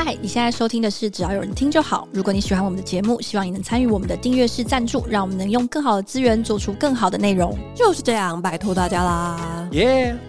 嗨，你现在收听的是只要有人听就好。如果你喜欢我们的节目，希望你能参与我们的订阅式赞助，让我们能用更好的资源做出更好的内容。就是这样，拜托大家啦！耶、yeah!！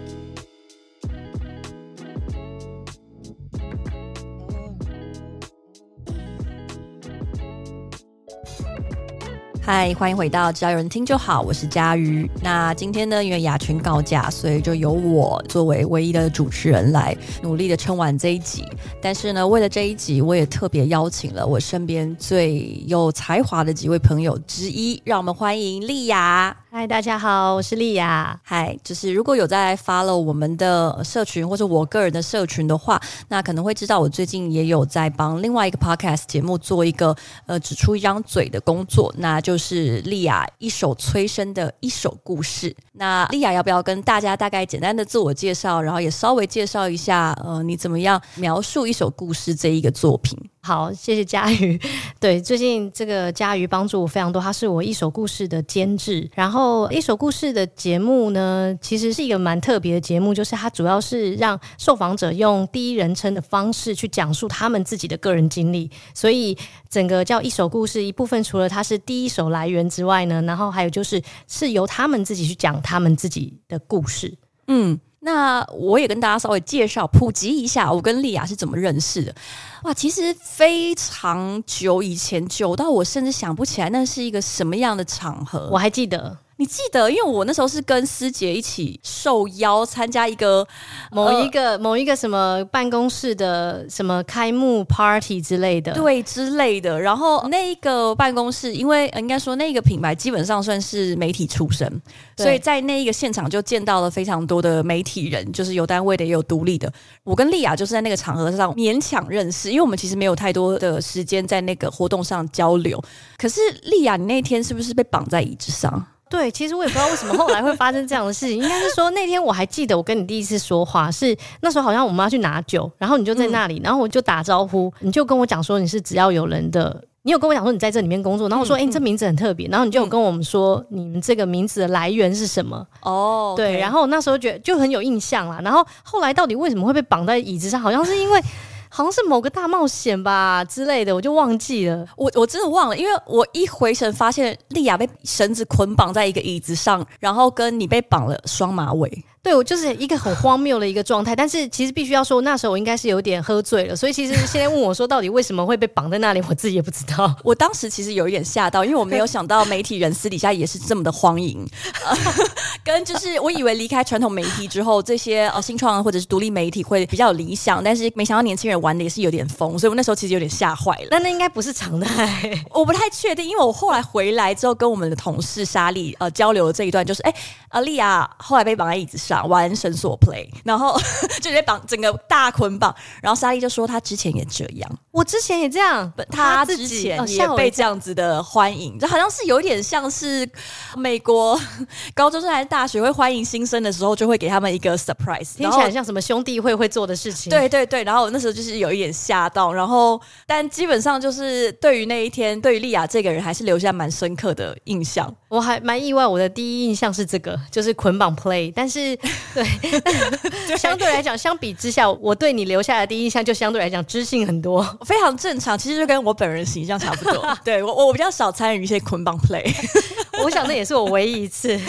嗨，欢迎回到只要有人听就好，我是佳瑜。那今天呢，因为雅群告假，所以就由我作为唯一的主持人来努力的撑完这一集。但是呢，为了这一集，我也特别邀请了我身边最有才华的几位朋友之一，让我们欢迎丽雅。嗨，大家好，我是莉雅。嗨，就是如果有在 follow 我们的社群或者我个人的社群的话，那可能会知道我最近也有在帮另外一个 podcast 节目做一个呃只出一张嘴的工作，那就是莉雅一手催生的一首故事。那莉雅要不要跟大家大概简单的自我介绍，然后也稍微介绍一下呃你怎么样描述一首故事这一个作品？好，谢谢佳瑜。对，最近这个佳瑜帮助我非常多，他是我一手故事的监制。然后一手故事的节目呢，其实是一个蛮特别的节目，就是它主要是让受访者用第一人称的方式去讲述他们自己的个人经历。所以整个叫一手故事，一部分除了它是第一手来源之外呢，然后还有就是是由他们自己去讲他们自己的故事。嗯。那我也跟大家稍微介绍、普及一下，我跟丽雅是怎么认识的。哇，其实非常久以前，久到我甚至想不起来那是一个什么样的场合。我还记得。你记得，因为我那时候是跟师姐一起受邀参加一个某一个、呃、某一个什么办公室的什么开幕 party 之类的，对之类的。然后那一个办公室，因为应该说那个品牌基本上算是媒体出身，所以在那一个现场就见到了非常多的媒体人，就是有单位的也有独立的。我跟丽雅就是在那个场合上勉强认识，因为我们其实没有太多的时间在那个活动上交流。可是丽雅，你那天是不是被绑在椅子上？对，其实我也不知道为什么后来会发生这样的事情。应该是说那天我还记得，我跟你第一次说话是那时候，好像我们要去拿酒，然后你就在那里，然后我就打招呼，你就跟我讲说你是只要有人的，你有跟我讲说你在这里面工作，然后我说哎，你这名字很特别，然后你就有跟我们说你们这个名字的来源是什么？哦，对，然后那时候觉得就很有印象啦。然后后来到底为什么会被绑在椅子上？好像是因为。好像是某个大冒险吧之类的，我就忘记了。我我真的忘了，因为我一回神发现莉亚被绳子捆绑在一个椅子上，然后跟你被绑了双马尾。对，我就是一个很荒谬的一个状态，但是其实必须要说，那时候我应该是有点喝醉了，所以其实现在问我说到底为什么会被绑在那里，我自己也不知道。我当时其实有一点吓到，因为我没有想到媒体人私底下也是这么的荒淫，跟就是我以为离开传统媒体之后，这些呃新创或者是独立媒体会比较有理想，但是没想到年轻人玩的也是有点疯，所以我那时候其实有点吓坏了。但那应该不是常态，我不太确定，因为我后来回来之后跟我们的同事莎莉呃交流的这一段，就是哎，阿丽亚后来被绑在椅子上玩绳索。play，然后 就直接绑整个大捆绑，然后莎莉就说她之前也这样，我之前也这样，她之前也被这样子的欢迎，就好像是有点像是美国 高中生还是大学会欢迎新生的时候，就会给他们一个 surprise，听起来像什么兄弟会会做的事情。对对对，然后我那时候就是有一点吓到，然后但基本上就是对于那一天，对于莉雅这个人还是留下蛮深刻的印象。我还蛮意外，我的第一印象是这个，就是捆绑 play，但是 对。相对来讲，相比之下，我对你留下的第一印象就相对来讲知性很多，非常正常。其实就跟我本人形象差不多。对我，我比较少参与一些捆绑 play，我想那也是我唯一一次。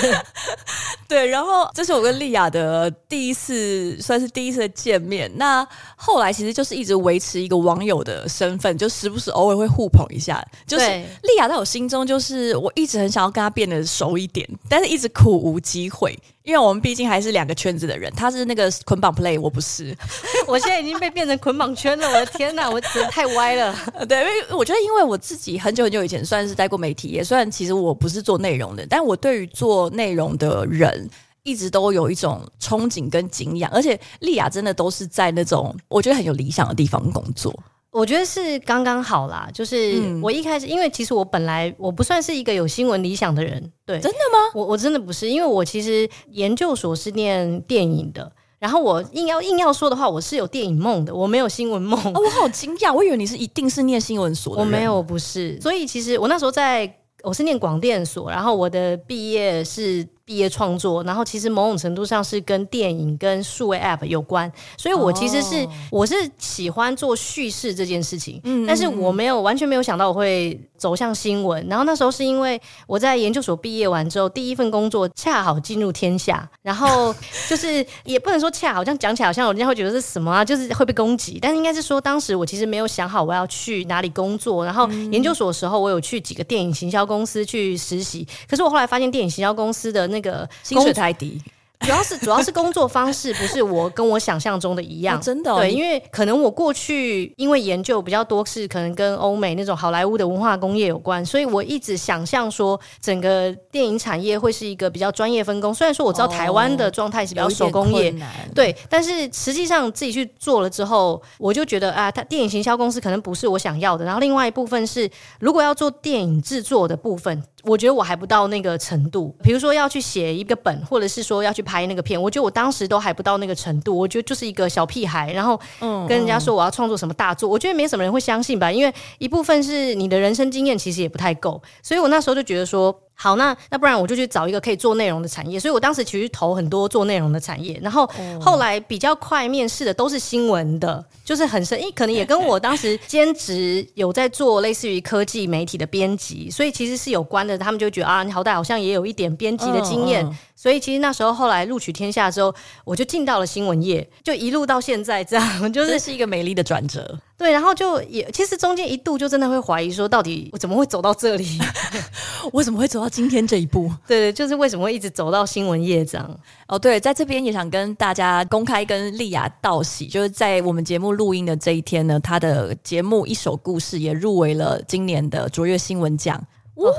对，然后这是我跟莉雅的第一次，算是第一次的见面。那后来其实就是一直维持一个网友的身份，就时不时偶尔会互捧一下。就是莉雅在我心中，就是我一直很想要跟她变得熟一点，但是一直苦无机会。因为我们毕竟还是两个圈子的人，他是那个捆绑 play，我不是。我现在已经被变成捆绑圈了，我的天哪，我真的太歪了。对，因为我觉得，因为我自己很久很久以前算是待过媒体，也算其实我不是做内容的，但我对于做内容的人一直都有一种憧憬跟敬仰，而且莉雅真的都是在那种我觉得很有理想的地方工作。我觉得是刚刚好啦，就是我一开始，嗯、因为其实我本来我不算是一个有新闻理想的人，对，真的吗？我我真的不是，因为我其实研究所是念电影的，然后我硬要硬要说的话，我是有电影梦的，我没有新闻梦。哦，我好惊讶，我以为你是一定是念新闻所的，我没有，我不是。所以其实我那时候在，我是念广电所，然后我的毕业是毕业创作，然后其实某种程度上是跟电影跟数位 App 有关，所以我其实是、哦、我是喜欢做叙事这件事情，嗯，但是我没有完全没有想到我会走向新闻。然后那时候是因为我在研究所毕业完之后，第一份工作恰好进入天下，然后 就是也不能说恰好，这样讲起来好像人家会觉得是什么啊，就是会被攻击，但是应该是说当时我其实没有想好我要去哪里工作。然后研究所的时候，我有去几个电影行销公司去实习，可是我后来发现电影行销公司的那个薪水太低。主要是主要是工作方式不是我跟我想象中的一样，哦、真的、哦、对，因为可能我过去因为研究比较多是可能跟欧美那种好莱坞的文化工业有关，所以我一直想象说整个电影产业会是一个比较专业分工。虽然说我知道台湾的状态是比较手工业，哦、对，但是实际上自己去做了之后，我就觉得啊，它电影行销公司可能不是我想要的。然后另外一部分是，如果要做电影制作的部分。我觉得我还不到那个程度，比如说要去写一个本，或者是说要去拍那个片，我觉得我当时都还不到那个程度。我觉得就是一个小屁孩，然后跟人家说我要创作什么大作，我觉得没什么人会相信吧，因为一部分是你的人生经验其实也不太够，所以我那时候就觉得说。好，那那不然我就去找一个可以做内容的产业，所以我当时其实投很多做内容的产业，然后后来比较快面试的都是新闻的，就是很深，因为，可能也跟我当时 兼职有在做类似于科技媒体的编辑，所以其实是有关的。他们就觉得啊，你好歹好像也有一点编辑的经验，所以其实那时候后来录取天下之后，我就进到了新闻业，就一路到现在这样，就是是一个美丽的转折。对，然后就也其实中间一度就真的会怀疑说，到底我怎么会走到这里？我怎么会走到今天这一步？对对，就是为什么会一直走到新闻业这样？哦，对，在这边也想跟大家公开跟丽雅道喜，就是在我们节目录音的这一天呢，她的节目《一手故事》也入围了今年的卓越新闻奖。哦，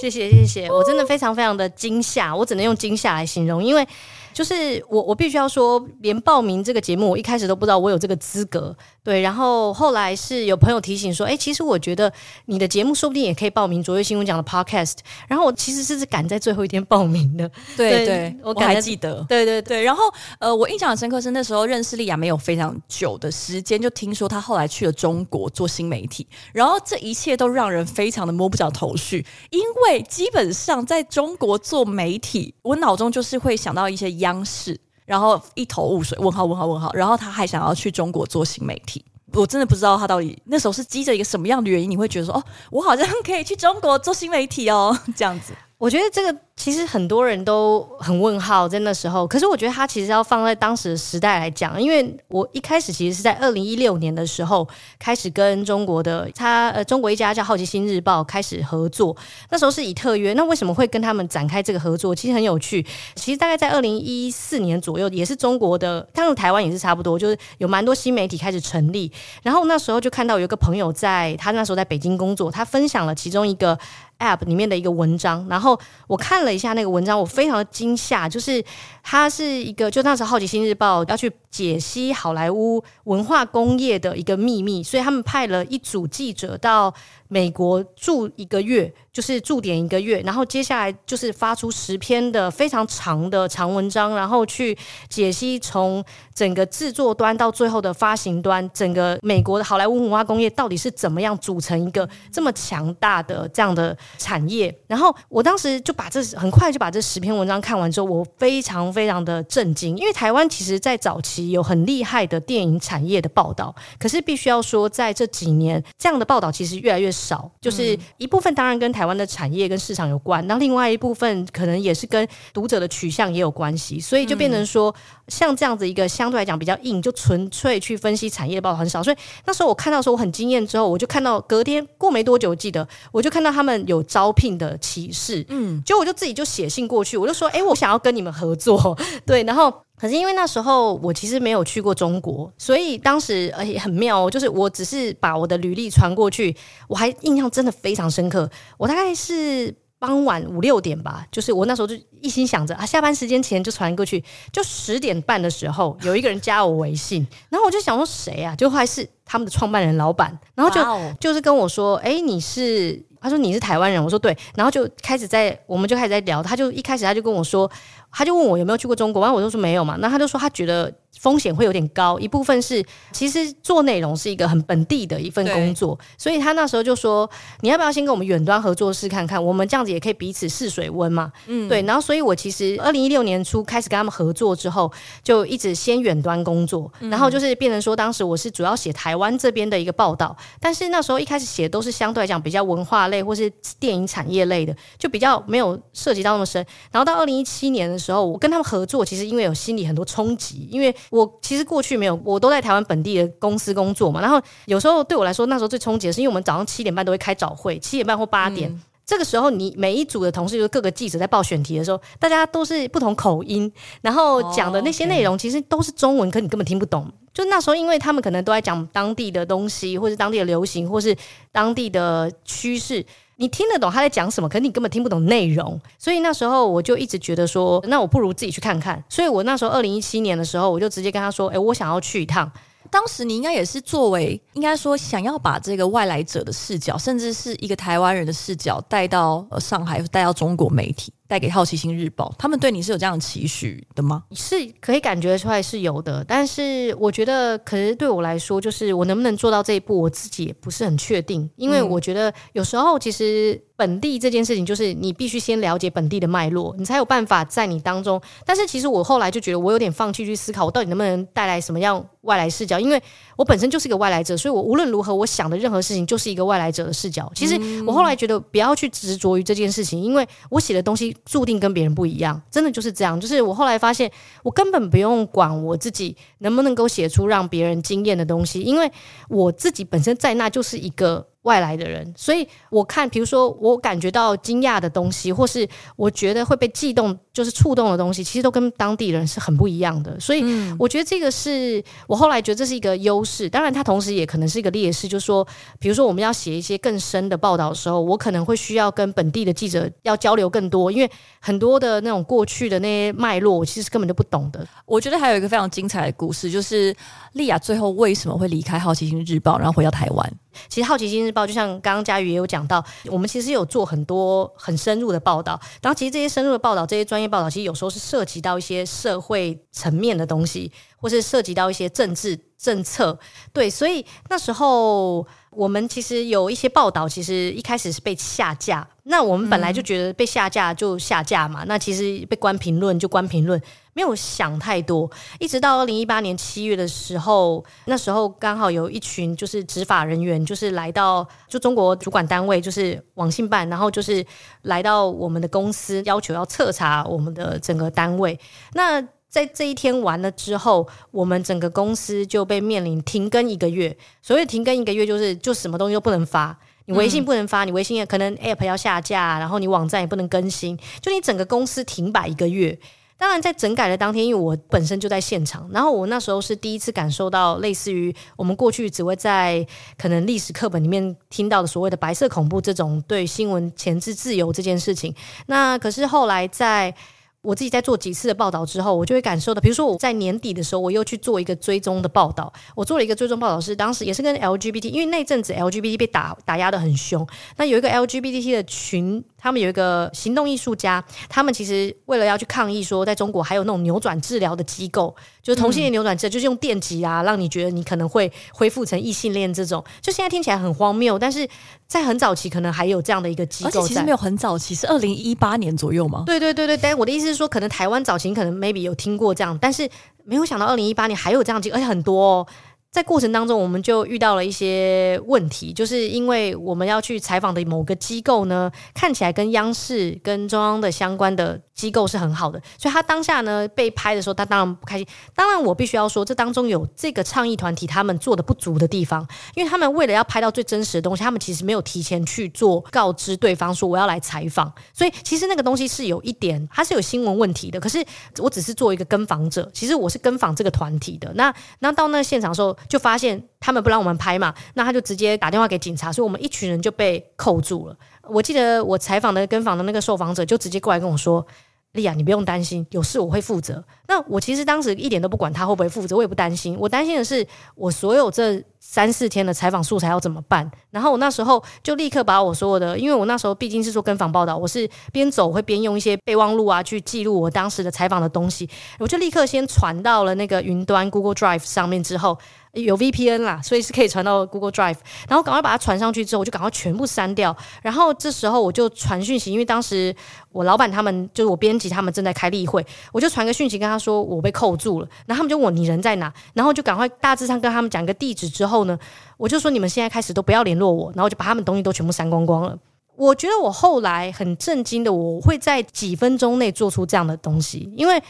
谢谢谢谢，我真的非常非常的惊吓，我只能用惊吓来形容，因为。就是我，我必须要说，连报名这个节目，我一开始都不知道我有这个资格。对，然后后来是有朋友提醒说，哎，其实我觉得你的节目说不定也可以报名卓越新闻奖的 Podcast。然后我其实是赶在最后一天报名的。对对，我还记得。对对对。然后呃，我印象很深刻是那时候认识莉亚没有非常久的时间，就听说她后来去了中国做新媒体，然后这一切都让人非常的摸不着头绪，因为基本上在中国做媒体，我脑中就是会想到一些。央视，然后一头雾水，问号问号问号，然后他还想要去中国做新媒体，我真的不知道他到底那时候是积着一个什么样的原因，你会觉得说，哦，我好像可以去中国做新媒体哦，这样子。我觉得这个。其实很多人都很问号在那时候，可是我觉得他其实要放在当时的时代来讲，因为我一开始其实是在二零一六年的时候开始跟中国的他呃中国一家叫《好奇心日报》开始合作，那时候是以特约。那为什么会跟他们展开这个合作？其实很有趣。其实大概在二零一四年左右，也是中国的，当然台湾也是差不多，就是有蛮多新媒体开始成立。然后那时候就看到有一个朋友在他那时候在北京工作，他分享了其中一个 App 里面的一个文章，然后我看了。一下那个文章，我非常的惊吓，就是它是一个，就那时《好奇心日报》要去解析好莱坞文化工业的一个秘密，所以他们派了一组记者到美国住一个月。就是驻点一个月，然后接下来就是发出十篇的非常长的长文章，然后去解析从整个制作端到最后的发行端，整个美国的好莱坞文化工业到底是怎么样组成一个这么强大的这样的产业。然后我当时就把这很快就把这十篇文章看完之后，我非常非常的震惊，因为台湾其实在早期有很厉害的电影产业的报道，可是必须要说在这几年这样的报道其实越来越少，就是一部分当然跟台。湾的产业跟市场有关，那另外一部分可能也是跟读者的取向也有关系，所以就变成说，像这样子一个相对来讲比较硬，就纯粹去分析产业的报道很少。所以那时候我看到的时候我很惊艳，之后我就看到隔天过没多久，我记得我就看到他们有招聘的启事，嗯，结果我就自己就写信过去，我就说，哎，我想要跟你们合作，对，然后。可是因为那时候我其实没有去过中国，所以当时而且很妙哦，就是我只是把我的履历传过去，我还印象真的非常深刻。我大概是傍晚五六点吧，就是我那时候就一心想着啊，下班时间前就传过去。就十点半的时候，有一个人加我微信，然后我就想说谁啊？就还是他们的创办人老板，然后就、wow. 就是跟我说，哎，你是？他说你是台湾人，我说对，然后就开始在我们就开始在聊，他就一开始他就跟我说。他就问我有没有去过中国，然后我就说没有嘛。那他就说他觉得。风险会有点高，一部分是其实做内容是一个很本地的一份工作，所以他那时候就说，你要不要先跟我们远端合作试看看，我们这样子也可以彼此试水温嘛。嗯，对。然后，所以我其实二零一六年初开始跟他们合作之后，就一直先远端工作，然后就是变成说，当时我是主要写台湾这边的一个报道，但是那时候一开始写都是相对来讲比较文化类或是电影产业类的，就比较没有涉及到那么深。然后到二零一七年的时候，我跟他们合作，其实因为有心里很多冲击，因为。我其实过去没有，我都在台湾本地的公司工作嘛。然后有时候对我来说，那时候最冲击的是，因为我们早上七点半都会开早会，七点半或八点，嗯、这个时候你每一组的同事，就是各个记者在报选题的时候，大家都是不同口音，然后讲的那些内容其实都是中文，可你根本听不懂。就那时候，因为他们可能都在讲当地的东西，或是当地的流行，或是当地的趋势。你听得懂他在讲什么，可是你根本听不懂内容，所以那时候我就一直觉得说，那我不如自己去看看。所以我那时候二零一七年的时候，我就直接跟他说，诶，我想要去一趟。当时你应该也是作为，应该说想要把这个外来者的视角，甚至是一个台湾人的视角带到呃上海，带到中国媒体。带给好奇心日报，他们对你是有这样的期许的吗？是可以感觉出来是有的，但是我觉得，可是对我来说，就是我能不能做到这一步，我自己也不是很确定。因为我觉得有时候，其实本地这件事情，就是你必须先了解本地的脉络，你才有办法在你当中。但是其实我后来就觉得，我有点放弃去思考，我到底能不能带来什么样外来视角？因为我本身就是一个外来者，所以我无论如何，我想的任何事情就是一个外来者的视角。其实我后来觉得，不要去执着于这件事情，因为我写的东西。注定跟别人不一样，真的就是这样。就是我后来发现，我根本不用管我自己能不能够写出让别人惊艳的东西，因为我自己本身在那就是一个。外来的人，所以我看，比如说我感觉到惊讶的东西，或是我觉得会被悸动，就是触动的东西，其实都跟当地人是很不一样的。所以我觉得这个是我后来觉得这是一个优势，当然它同时也可能是一个劣势。就是说，比如说我们要写一些更深的报道的时候，我可能会需要跟本地的记者要交流更多，因为很多的那种过去的那些脉络，我其实根本就不懂的。我觉得还有一个非常精彩的故事，就是莉亚最后为什么会离开《好奇心日报》，然后回到台湾。其实《好奇心日报》就像刚刚佳宇也有讲到，我们其实有做很多很深入的报道。然后其实这些深入的报道，这些专业报道，其实有时候是涉及到一些社会层面的东西，或是涉及到一些政治政策。对，所以那时候我们其实有一些报道，其实一开始是被下架。那我们本来就觉得被下架就下架嘛，嗯、那其实被关评论就关评论。没有想太多，一直到二零一八年七月的时候，那时候刚好有一群就是执法人员，就是来到就中国主管单位，就是网信办，然后就是来到我们的公司，要求要彻查我们的整个单位。那在这一天完了之后，我们整个公司就被面临停更一个月。所谓停更一个月，就是就什么东西都不能发，你微信不能发，你微信也可能 App 要下架，然后你网站也不能更新，就你整个公司停摆一个月。当然，在整改的当天，因为我本身就在现场，然后我那时候是第一次感受到类似于我们过去只会在可能历史课本里面听到的所谓的白色恐怖这种对新闻前置自由这件事情。那可是后来在。我自己在做几次的报道之后，我就会感受到，比如说我在年底的时候，我又去做一个追踪的报道。我做了一个追踪报道，是当时也是跟 LGBT，因为那阵子 LGBT 被打打压得很凶。那有一个 LGBT 的群，他们有一个行动艺术家，他们其实为了要去抗议，说在中国还有那种扭转治疗的机构，就是同性恋扭转治疗，就是用电击啊，让你觉得你可能会恢复成异性恋这种。就现在听起来很荒谬，但是在很早期可能还有这样的一个机构。而且其实没有很早期，是二零一八年左右吗？对对对对，但我的意思是。是说，可能台湾早期可能 maybe 有听过这样，但是没有想到二零一八年还有这样机，而且很多哦。在过程当中，我们就遇到了一些问题，就是因为我们要去采访的某个机构呢，看起来跟央视、跟中央的相关的机构是很好的，所以他当下呢被拍的时候，他当然不开心。当然，我必须要说，这当中有这个倡议团体他们做的不足的地方，因为他们为了要拍到最真实的东西，他们其实没有提前去做告知对方说我要来采访，所以其实那个东西是有一点，它是有新闻问题的。可是我只是做一个跟访者，其实我是跟访这个团体的。那那到那现场的时候。就发现他们不让我们拍嘛，那他就直接打电话给警察，所以我们一群人就被扣住了。我记得我采访的跟访的那个受访者就直接过来跟我说：“莉亚，你不用担心，有事我会负责。”那我其实当时一点都不管他会不会负责，我也不担心。我担心的是，我所有这三四天的采访素材要怎么办？然后我那时候就立刻把我所有的，因为我那时候毕竟是做跟访报道，我是边走会边用一些备忘录啊去记录我当时的采访的东西，我就立刻先传到了那个云端 Google Drive 上面之后。有 VPN 啦，所以是可以传到 Google Drive，然后赶快把它传上去之后，我就赶快全部删掉。然后这时候我就传讯息，因为当时我老板他们就是我编辑他们正在开例会，我就传个讯息跟他说我被扣住了。然后他们就问我你人在哪，然后就赶快大致上跟他们讲个地址之后呢，我就说你们现在开始都不要联络我，然后就把他们东西都全部删光光了。我觉得我后来很震惊的，我会在几分钟内做出这样的东西，因为。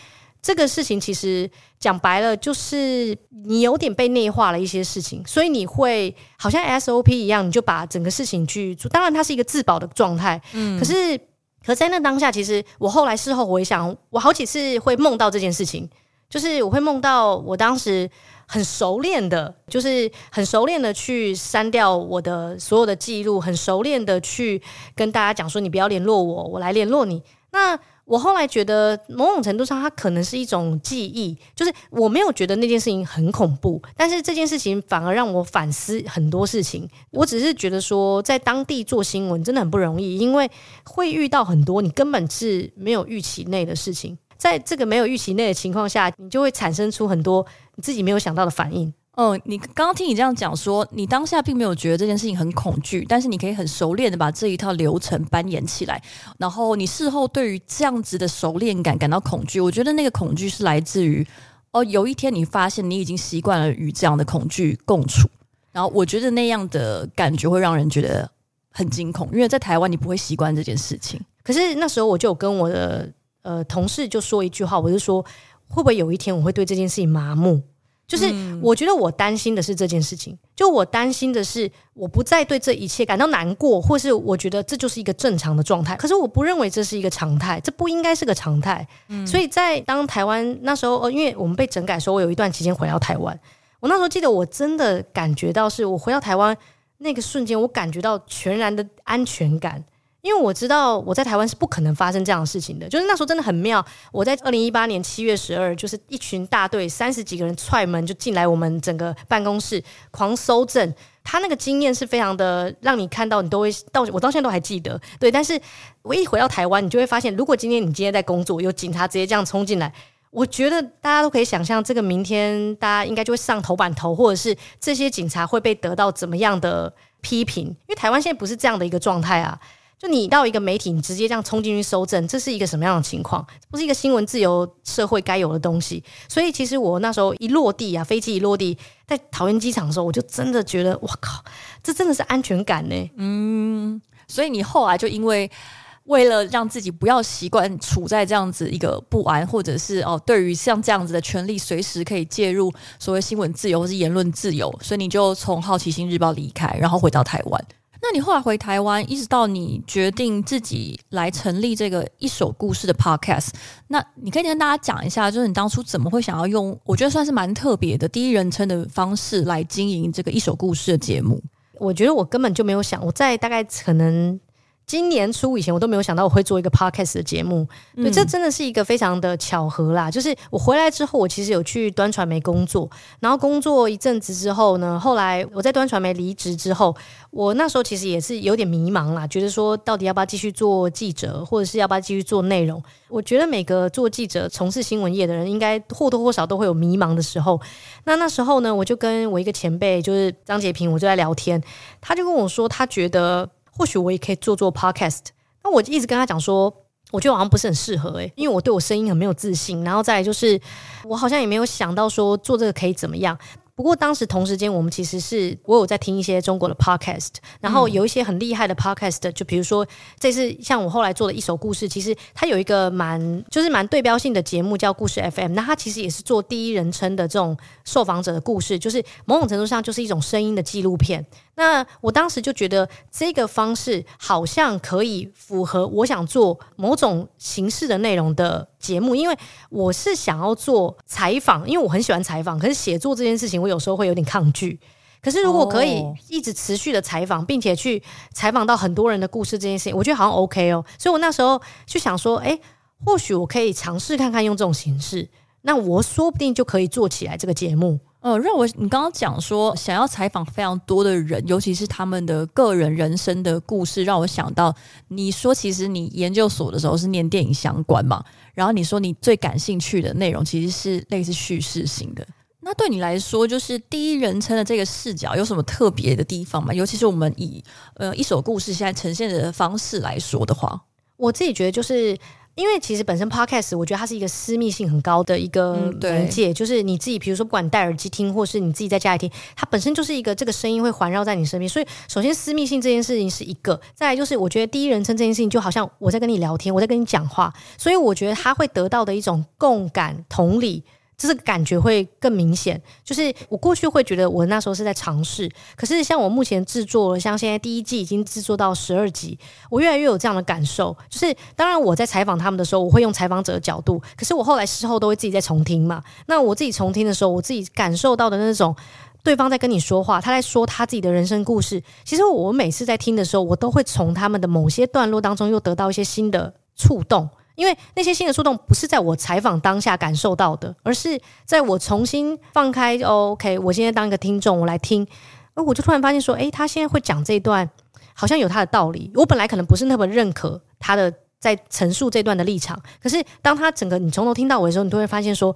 这个事情其实讲白了，就是你有点被内化了一些事情，所以你会好像 SOP 一样，你就把整个事情去做。当然，它是一个自保的状态，嗯。可是，可在那当下，其实我后来事后回想，我好几次会梦到这件事情，就是我会梦到我当时很熟练的，就是很熟练的去删掉我的所有的记录，很熟练的去跟大家讲说，你不要联络我，我来联络你。那我后来觉得，某种程度上，它可能是一种记忆，就是我没有觉得那件事情很恐怖，但是这件事情反而让我反思很多事情。我只是觉得说，在当地做新闻真的很不容易，因为会遇到很多你根本是没有预期内的事情，在这个没有预期内的情况下，你就会产生出很多你自己没有想到的反应。哦，你刚刚听你这样讲说，你当下并没有觉得这件事情很恐惧，但是你可以很熟练的把这一套流程扮演起来，然后你事后对于这样子的熟练感感到恐惧。我觉得那个恐惧是来自于，哦，有一天你发现你已经习惯了与这样的恐惧共处，然后我觉得那样的感觉会让人觉得很惊恐，因为在台湾你不会习惯这件事情。可是那时候我就跟我的呃同事就说一句话，我就说会不会有一天我会对这件事情麻木？就是我觉得我担心的是这件事情，就我担心的是我不再对这一切感到难过，或是我觉得这就是一个正常的状态。可是我不认为这是一个常态，这不应该是个常态。嗯，所以在当台湾那时候，呃，因为我们被整改的时候，我有一段期间回到台湾，我那时候记得我真的感觉到是我回到台湾那个瞬间，我感觉到全然的安全感。因为我知道我在台湾是不可能发生这样的事情的，就是那时候真的很妙。我在二零一八年七月十二，就是一群大队三十几个人踹门就进来我们整个办公室狂搜证，他那个经验是非常的让你看到你都会到我到现在都还记得。对，但是我一回到台湾，你就会发现，如果今天你今天在工作，有警察直接这样冲进来，我觉得大家都可以想象，这个明天大家应该就会上头版头，或者是这些警察会被得到怎么样的批评？因为台湾现在不是这样的一个状态啊。就你到一个媒体，你直接这样冲进去搜证，这是一个什么样的情况？不是一个新闻自由社会该有的东西。所以其实我那时候一落地啊，飞机一落地，在桃园机场的时候，我就真的觉得，哇靠，这真的是安全感呢。嗯，所以你后来就因为为了让自己不要习惯处在这样子一个不安，或者是哦，对于像这样子的权利随时可以介入所谓新闻自由或是言论自由，所以你就从好奇心日报离开，然后回到台湾。那你后来回台湾，一直到你决定自己来成立这个一首故事的 podcast，那你可以跟大家讲一下，就是你当初怎么会想要用，我觉得算是蛮特别的第一人称的方式来经营这个一首故事的节目。我觉得我根本就没有想，我在大概可能。今年初以前，我都没有想到我会做一个 podcast 的节目，对，这真的是一个非常的巧合啦。就是我回来之后，我其实有去端传媒工作，然后工作一阵子之后呢，后来我在端传媒离职之后，我那时候其实也是有点迷茫啦，觉得说到底要不要继续做记者，或者是要不要继续做内容？我觉得每个做记者、从事新闻业的人，应该或多或少都会有迷茫的时候。那那时候呢，我就跟我一个前辈，就是张杰平，我就在聊天，他就跟我说，他觉得。或许我也可以做做 podcast，那我一直跟他讲说，我觉得好像不是很适合诶、欸，因为我对我声音很没有自信，然后再来就是我好像也没有想到说做这个可以怎么样。不过当时同时间，我们其实是我有在听一些中国的 podcast，然后有一些很厉害的 podcast，就比如说这次像我后来做的一首故事，其实它有一个蛮就是蛮对标性的节目叫故事 FM，那它其实也是做第一人称的这种受访者的故事，就是某种程度上就是一种声音的纪录片。那我当时就觉得这个方式好像可以符合我想做某种形式的内容的节目，因为我是想要做采访，因为我很喜欢采访，可是写作这件事情我有时候会有点抗拒。可是如果可以一直持续的采访，并且去采访到很多人的故事这件事情，我觉得好像 OK 哦。所以我那时候就想说，诶，或许我可以尝试看看用这种形式，那我说不定就可以做起来这个节目。呃，让我你刚刚讲说想要采访非常多的人，尤其是他们的个人人生的故事，让我想到你说其实你研究所的时候是念电影相关嘛，然后你说你最感兴趣的内容其实是类似叙事型的。那对你来说，就是第一人称的这个视角有什么特别的地方吗？尤其是我们以呃一手故事现在呈现的方式来说的话，我自己觉得就是。因为其实本身 podcast，我觉得它是一个私密性很高的一个媒介，嗯、就是你自己，比如说不管戴耳机听，或是你自己在家里听，它本身就是一个这个声音会环绕在你身边。所以，首先私密性这件事情是一个，再来就是我觉得第一人称这件事情，就好像我在跟你聊天，我在跟你讲话，所以我觉得他会得到的一种共感、同理。这个感觉会更明显，就是我过去会觉得我那时候是在尝试，可是像我目前制作，像现在第一季已经制作到十二集，我越来越有这样的感受。就是当然我在采访他们的时候，我会用采访者的角度，可是我后来事后都会自己再重听嘛。那我自己重听的时候，我自己感受到的那种对方在跟你说话，他在说他自己的人生故事。其实我每次在听的时候，我都会从他们的某些段落当中又得到一些新的触动。因为那些新的触动不是在我采访当下感受到的，而是在我重新放开。哦，OK，我现在当一个听众，我来听，而我就突然发现说，哎，他现在会讲这一段，好像有他的道理。我本来可能不是那么认可他的在陈述这段的立场，可是当他整个你从头听到尾的时候，你都会发现说，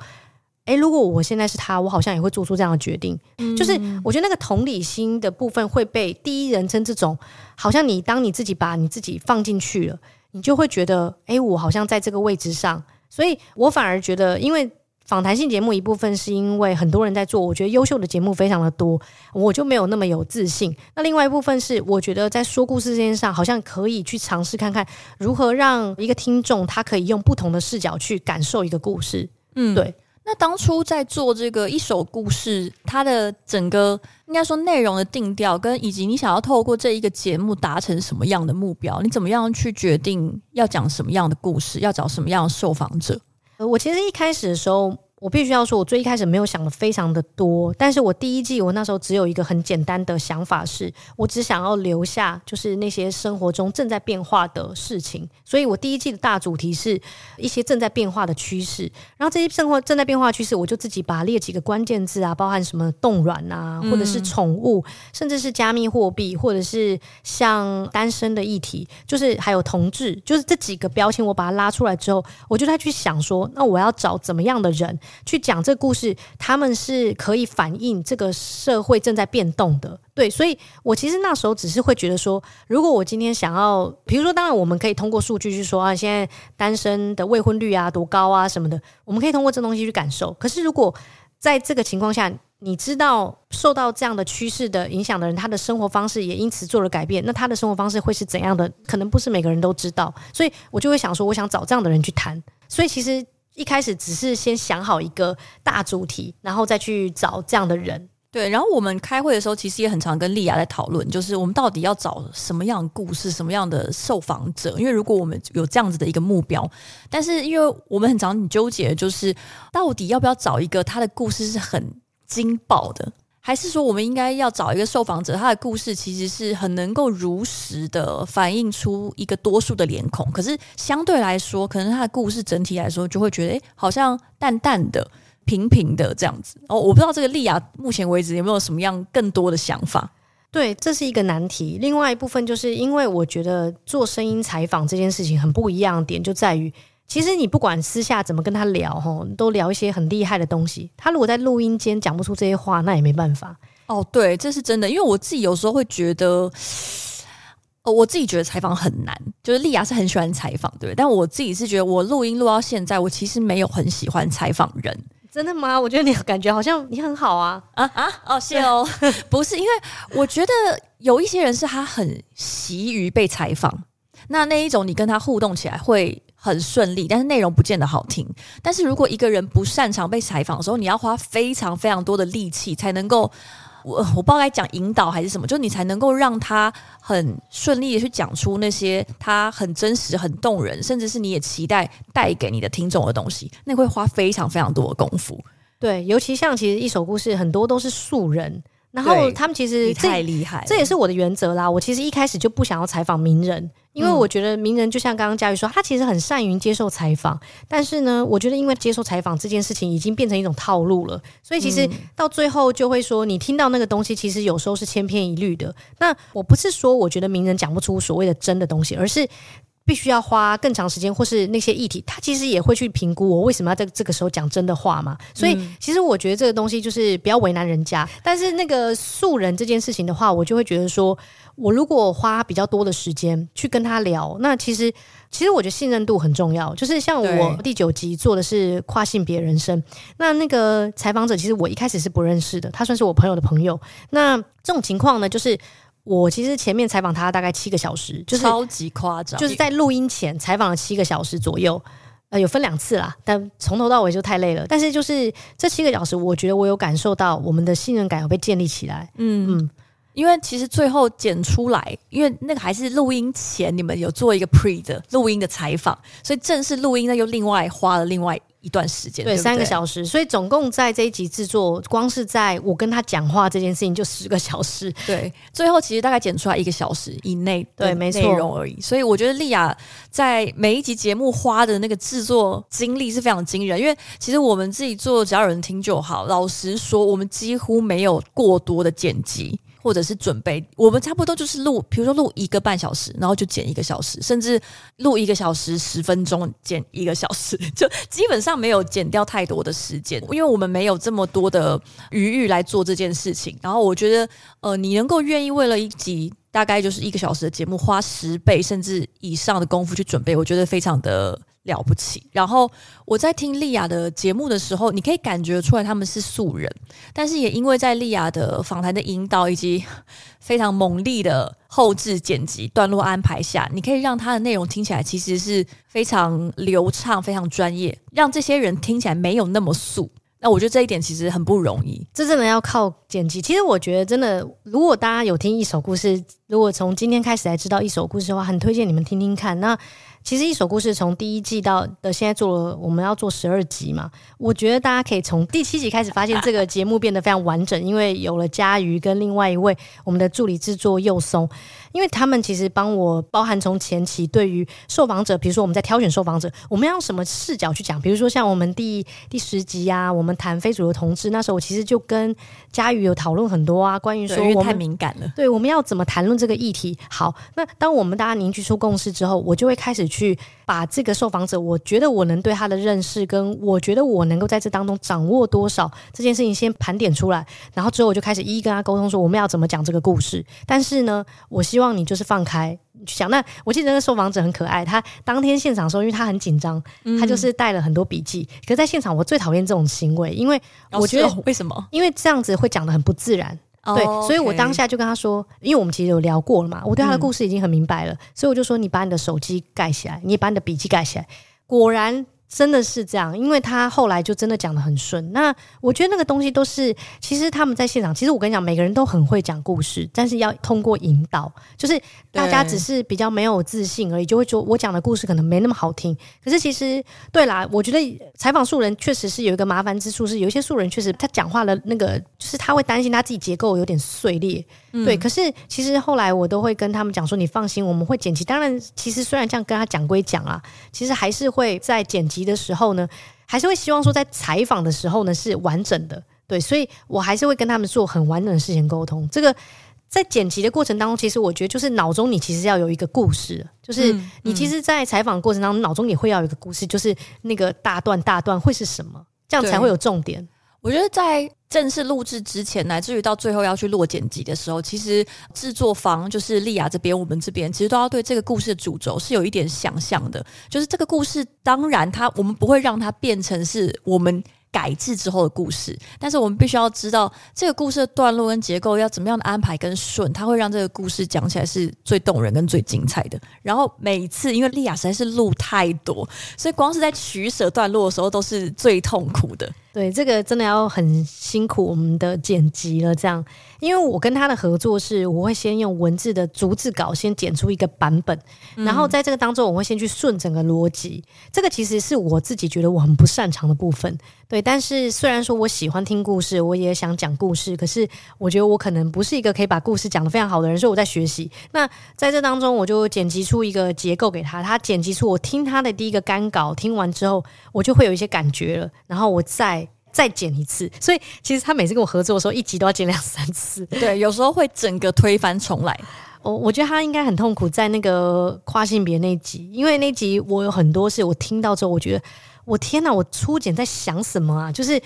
诶，如果我现在是他，我好像也会做出这样的决定。嗯、就是我觉得那个同理心的部分会被第一人称这种，好像你当你自己把你自己放进去了。你就会觉得，哎，我好像在这个位置上，所以我反而觉得，因为访谈性节目一部分是因为很多人在做，我觉得优秀的节目非常的多，我就没有那么有自信。那另外一部分是，我觉得在说故事这件事上，好像可以去尝试看看如何让一个听众他可以用不同的视角去感受一个故事。嗯，对。那当初在做这个一首故事，它的整个应该说内容的定调，跟以及你想要透过这一个节目达成什么样的目标，你怎么样去决定要讲什么样的故事，要找什么样的受访者？我其实一开始的时候。我必须要说，我最一开始没有想的非常的多，但是我第一季我那时候只有一个很简单的想法是，是我只想要留下就是那些生活中正在变化的事情，所以我第一季的大主题是一些正在变化的趋势，然后这些生活正在变化趋势，我就自己把它列几个关键字啊，包含什么冻卵啊，或者是宠物，嗯、甚至是加密货币，或者是像单身的议题，就是还有同志，就是这几个标签，我把它拉出来之后，我就在去想说，那我要找怎么样的人。去讲这故事，他们是可以反映这个社会正在变动的，对，所以我其实那时候只是会觉得说，如果我今天想要，比如说，当然我们可以通过数据去说啊，现在单身的未婚率啊多高啊什么的，我们可以通过这东西去感受。可是如果在这个情况下，你知道受到这样的趋势的影响的人，他的生活方式也因此做了改变，那他的生活方式会是怎样的？可能不是每个人都知道，所以我就会想说，我想找这样的人去谈。所以其实。一开始只是先想好一个大主题，然后再去找这样的人。对，然后我们开会的时候，其实也很常跟莉亚在讨论，就是我们到底要找什么样的故事，什么样的受访者。因为如果我们有这样子的一个目标，但是因为我们很常很纠结，就是到底要不要找一个他的故事是很惊爆的。还是说，我们应该要找一个受访者，他的故事其实是很能够如实的反映出一个多数的脸孔。可是相对来说，可能他的故事整体来说，就会觉得，诶，好像淡淡的、平平的这样子。哦，我不知道这个丽亚目前为止有没有什么样更多的想法？对，这是一个难题。另外一部分就是因为我觉得做声音采访这件事情很不一样的点，就在于。其实你不管私下怎么跟他聊，吼，都聊一些很厉害的东西。他如果在录音间讲不出这些话，那也没办法。哦，对，这是真的。因为我自己有时候会觉得，哦，我自己觉得采访很难。就是莉亚是很喜欢采访，对，但我自己是觉得，我录音录到现在，我其实没有很喜欢采访人。真的吗？我觉得你感觉好像你很好啊啊啊！哦，谢哦。不是，因为我觉得有一些人是他很习于被采访，那那一种你跟他互动起来会。很顺利，但是内容不见得好听。但是如果一个人不擅长被采访的时候，你要花非常非常多的力气才能够，我我不知道该讲引导还是什么，就你才能够让他很顺利的去讲出那些他很真实、很动人，甚至是你也期待带给你的听众的东西，那会花非常非常多的功夫。对，尤其像其实一手故事很多都是素人。然后他们其实太厉害，这也是我的原则啦。我其实一开始就不想要采访名人，因为我觉得名人就像刚刚佳瑜说，他其实很善于接受采访。但是呢，我觉得因为接受采访这件事情已经变成一种套路了，所以其实到最后就会说，你听到那个东西，其实有时候是千篇一律的。那我不是说我觉得名人讲不出所谓的真的东西，而是。必须要花更长时间，或是那些议题，他其实也会去评估我为什么要在这个时候讲真的话嘛。所以，其实我觉得这个东西就是不要为难人家。但是那个素人这件事情的话，我就会觉得说，我如果花比较多的时间去跟他聊，那其实其实我觉得信任度很重要。就是像我第九集做的是跨性别人生，那那个采访者其实我一开始是不认识的，他算是我朋友的朋友。那这种情况呢，就是。我其实前面采访他大概七个小时，就是超级夸张，就是在录音前采访了七个小时左右，呃，有分两次啦，但从头到尾就太累了。但是就是这七个小时，我觉得我有感受到我们的信任感有被建立起来。嗯嗯，因为其实最后剪出来，因为那个还是录音前你们有做一个 pre 的录音的采访，所以正式录音呢又另外花了另外。一段时间，对，对，对，三个小时，所以总共在这一集制作，光是在我跟他讲话这件事情就十个小时。对，最后其实大概剪出来一个小时以内，对，没错，内容而已。所以我觉得莉亚在每一集节目花的那个制作精力是非常惊人，因为其实我们自己做，只要有人听就好。老实说，我们几乎没有过多的剪辑。或者是准备，我们差不多就是录，比如说录一个半小时，然后就剪一个小时，甚至录一个小时十分钟，剪一个小时，就基本上没有剪掉太多的时间，因为我们没有这么多的余裕来做这件事情。然后我觉得，呃，你能够愿意为了一集大概就是一个小时的节目，花十倍甚至以上的功夫去准备，我觉得非常的。了不起。然后我在听莉亚的节目的时候，你可以感觉出来他们是素人，但是也因为在莉亚的访谈的引导以及非常猛力的后置剪辑段落安排下，你可以让他的内容听起来其实是非常流畅、非常专业，让这些人听起来没有那么素。那我觉得这一点其实很不容易，这真的要靠剪辑。其实我觉得真的，如果大家有听一手故事，如果从今天开始才知道一手故事的话，很推荐你们听听看。那其实一手故事从第一季到的现在做了，我们要做十二集嘛。我觉得大家可以从第七集开始发现这个节目变得非常完整，因为有了佳瑜跟另外一位我们的助理制作又松，因为他们其实帮我包含从前期对于受访者，比如说我们在挑选受访者，我们要用什么视角去讲，比如说像我们第第十集啊，我们谈非主流同志，那时候我其实就跟佳宇有讨论很多啊，关于说我们太敏感了，对，我们要怎么谈论这个议题。好，那当我们大家凝聚出共识之后，我就会开始去把这个受访者，我觉得我能对他的认识，跟我觉得我能够在这当中掌握多少这件事情，先盘点出来，然后之后我就开始一一跟他沟通，说我们要怎么讲这个故事。但是呢，我希望你就是放开去讲。那我记得那个受访者很可爱，他当天现场的时候，因为他很紧张，他就是带了很多笔记。可是在现场，我最讨厌这种行为，因为我觉得为什么？因为这样子会讲的很不自然。对，所以我当下就跟他说，因为我们其实有聊过了嘛，我对他的故事已经很明白了，嗯、所以我就说，你把你的手机盖起来，你把你的笔记盖起来，果然。真的是这样，因为他后来就真的讲得很顺。那我觉得那个东西都是，其实他们在现场，其实我跟你讲，每个人都很会讲故事，但是要通过引导，就是大家只是比较没有自信而已，就会说我讲的故事可能没那么好听。可是其实，对啦，我觉得采访素人确实是有一个麻烦之处，是有一些素人确实他讲话的那个，就是他会担心他自己结构有点碎裂。嗯、对，可是其实后来我都会跟他们讲说，你放心，我们会剪辑。当然，其实虽然这样跟他讲归讲啊，其实还是会在剪辑的时候呢，还是会希望说在采访的时候呢是完整的。对，所以我还是会跟他们做很完整的事情沟通。这个在剪辑的过程当中，其实我觉得就是脑中你其实要有一个故事，就是你其实，在采访过程当中脑中也会要有一个故事，就是那个大段大段会是什么，这样才会有重点。我觉得在正式录制之前，乃至于到最后要去落剪辑的时候，其实制作方就是丽亚这边，我们这边其实都要对这个故事的主轴是有一点想象的。就是这个故事，当然它我们不会让它变成是我们改制之后的故事，但是我们必须要知道这个故事的段落跟结构要怎么样的安排跟顺，它会让这个故事讲起来是最动人跟最精彩的。然后每一次，因为莉亚实在是录太多，所以光是在取舍段落的时候都是最痛苦的。对，这个真的要很辛苦我们的剪辑了。这样，因为我跟他的合作是，我会先用文字的逐字稿先剪出一个版本，嗯、然后在这个当中，我会先去顺整个逻辑。这个其实是我自己觉得我很不擅长的部分。对，但是虽然说我喜欢听故事，我也想讲故事，可是我觉得我可能不是一个可以把故事讲得非常好的人，所以我在学习。那在这当中，我就剪辑出一个结构给他，他剪辑出我听他的第一个干稿，听完之后，我就会有一些感觉了，然后我再。再剪一次，所以其实他每次跟我合作的时候，一集都要剪两三次。对，有时候会整个推翻重来。我我觉得他应该很痛苦，在那个跨性别那集，因为那集我有很多事，我听到之后，我觉得我天哪，我初剪在想什么啊？就是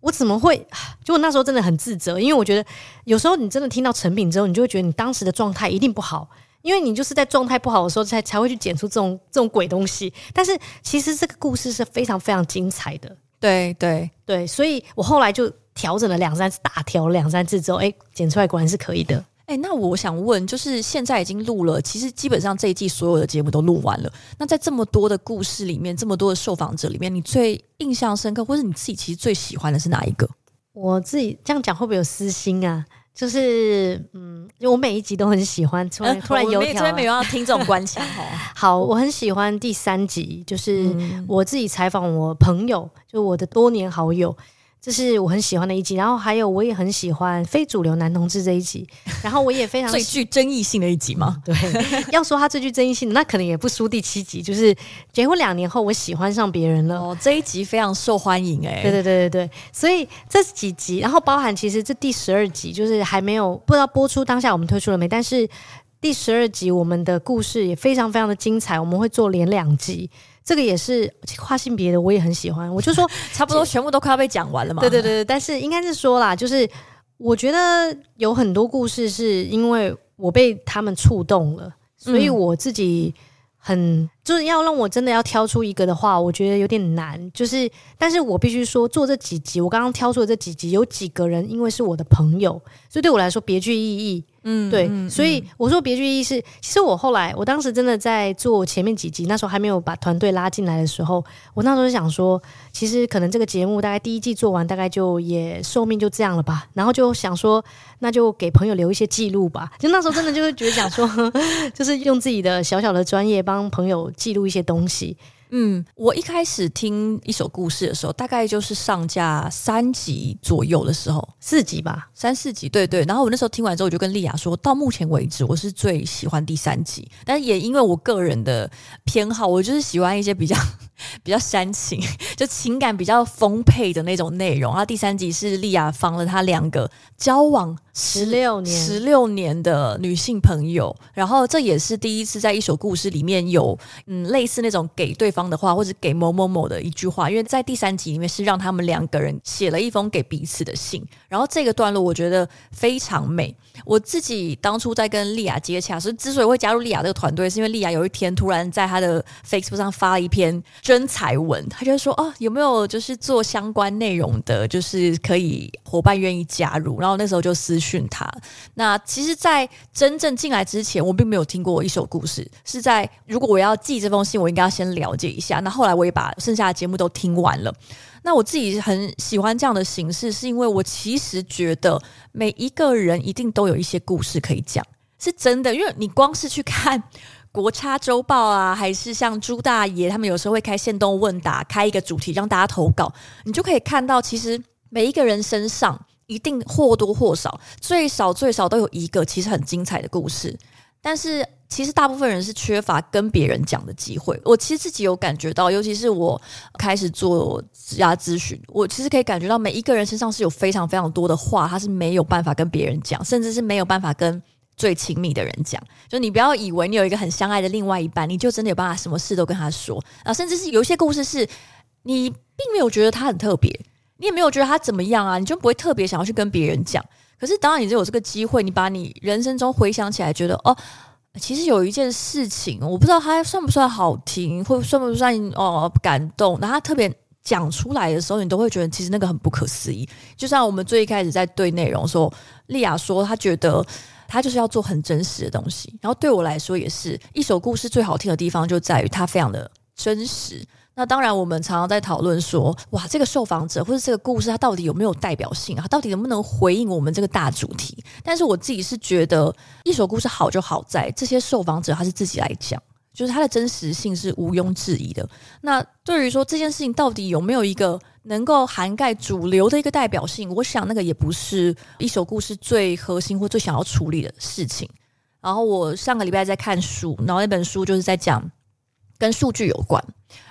我怎么会？就我那时候真的很自责，因为我觉得有时候你真的听到成品之后，你就会觉得你当时的状态一定不好，因为你就是在状态不好的时候才才会去剪出这种这种鬼东西。但是其实这个故事是非常非常精彩的。对对对，所以我后来就调整了两三次，大调了两三次之后，哎，剪出来果然是可以的。哎，那我想问，就是现在已经录了，其实基本上这一季所有的节目都录完了。那在这么多的故事里面，这么多的受访者里面，你最印象深刻，或是你自己其实最喜欢的是哪一个？我自己这样讲会不会有私心啊？就是嗯，因为我每一集都很喜欢，突然突然有条，这边没有要 听这种关腔哦。好，我很喜欢第三集，就是我自己采访我朋友，就我的多年好友。这是我很喜欢的一集，然后还有我也很喜欢非主流男同志这一集，然后我也非常最具争议性的一集嘛。对，要说他最具争议性的，那可能也不输第七集，就是结婚两年后我喜欢上别人了。哦，这一集非常受欢迎哎、欸。对对对对对，所以这几集，然后包含其实这第十二集就是还没有不知道播出当下我们推出了没，但是第十二集我们的故事也非常非常的精彩，我们会做连两集。这个也是跨性别的，我也很喜欢。我就说，差不多全部都快要被讲完了嘛。对对对，但是应该是说啦，就是我觉得有很多故事是因为我被他们触动了，所以我自己很就是要让我真的要挑出一个的话，我觉得有点难。就是，但是我必须说，做这几集，我刚刚挑出的这几集，有几个人因为是我的朋友，所以对我来说别具意义。嗯，对，嗯、所以我说别具意义是，其实我后来，我当时真的在做前面几集，那时候还没有把团队拉进来的时候，我那时候就想说，其实可能这个节目大概第一季做完，大概就也寿命就这样了吧，然后就想说，那就给朋友留一些记录吧，就那时候真的就是觉得想说，就是用自己的小小的专业帮朋友记录一些东西。嗯，我一开始听一首故事的时候，大概就是上架三集左右的时候，四集吧，三四集，对对。然后我那时候听完之后，我就跟丽雅说，到目前为止，我是最喜欢第三集，但是也因为我个人的偏好，我就是喜欢一些比较。比较煽情，就情感比较丰沛的那种内容。然后第三集是丽雅访了她两个交往十六年、十六年的女性朋友，然后这也是第一次在一首故事里面有嗯类似那种给对方方的话，或者给某某某的一句话。因为在第三集里面是让他们两个人写了一封给彼此的信，然后这个段落我觉得非常美。我自己当初在跟莉亚接洽，所以之所以会加入莉亚这个团队，是因为莉亚有一天突然在她的 Facebook 上发了一篇。征才文，他就说哦，有没有就是做相关内容的，就是可以伙伴愿意加入。然后那时候就私讯他。那其实，在真正进来之前，我并没有听过一首故事。是在如果我要寄这封信，我应该要先了解一下。那后来我也把剩下的节目都听完了。那我自己很喜欢这样的形式，是因为我其实觉得每一个人一定都有一些故事可以讲，是真的。因为你光是去看。国差周报啊，还是像朱大爷他们有时候会开限动问答，开一个主题让大家投稿，你就可以看到，其实每一个人身上一定或多或少，最少最少都有一个其实很精彩的故事。但是其实大部分人是缺乏跟别人讲的机会。我其实自己有感觉到，尤其是我开始做职涯咨询，我其实可以感觉到每一个人身上是有非常非常多的话，他是没有办法跟别人讲，甚至是没有办法跟。最亲密的人讲，就你不要以为你有一个很相爱的另外一半，你就真的有办法什么事都跟他说啊。甚至是有一些故事是你并没有觉得他很特别，你也没有觉得他怎么样啊，你就不会特别想要去跟别人讲。可是当然，你就有这个机会，你把你人生中回想起来，觉得哦，其实有一件事情，我不知道他算不算好听，或算不算哦感动。然后他特别讲出来的时候，你都会觉得其实那个很不可思议。就像我们最一开始在对内容说，莉亚说她觉得。她就是要做很真实的东西，然后对我来说也是一首故事最好听的地方就在于它非常的真实。那当然，我们常常在讨论说，哇，这个受访者或者这个故事，它到底有没有代表性啊？到底能不能回应我们这个大主题？但是我自己是觉得，一手故事好就好在这些受访者他是自己来讲，就是他的真实性是毋庸置疑的。那对于说这件事情到底有没有一个能够涵盖主流的一个代表性，我想那个也不是一手故事最核心或最想要处理的事情。然后我上个礼拜在看书，然后那本书就是在讲。跟数据有关，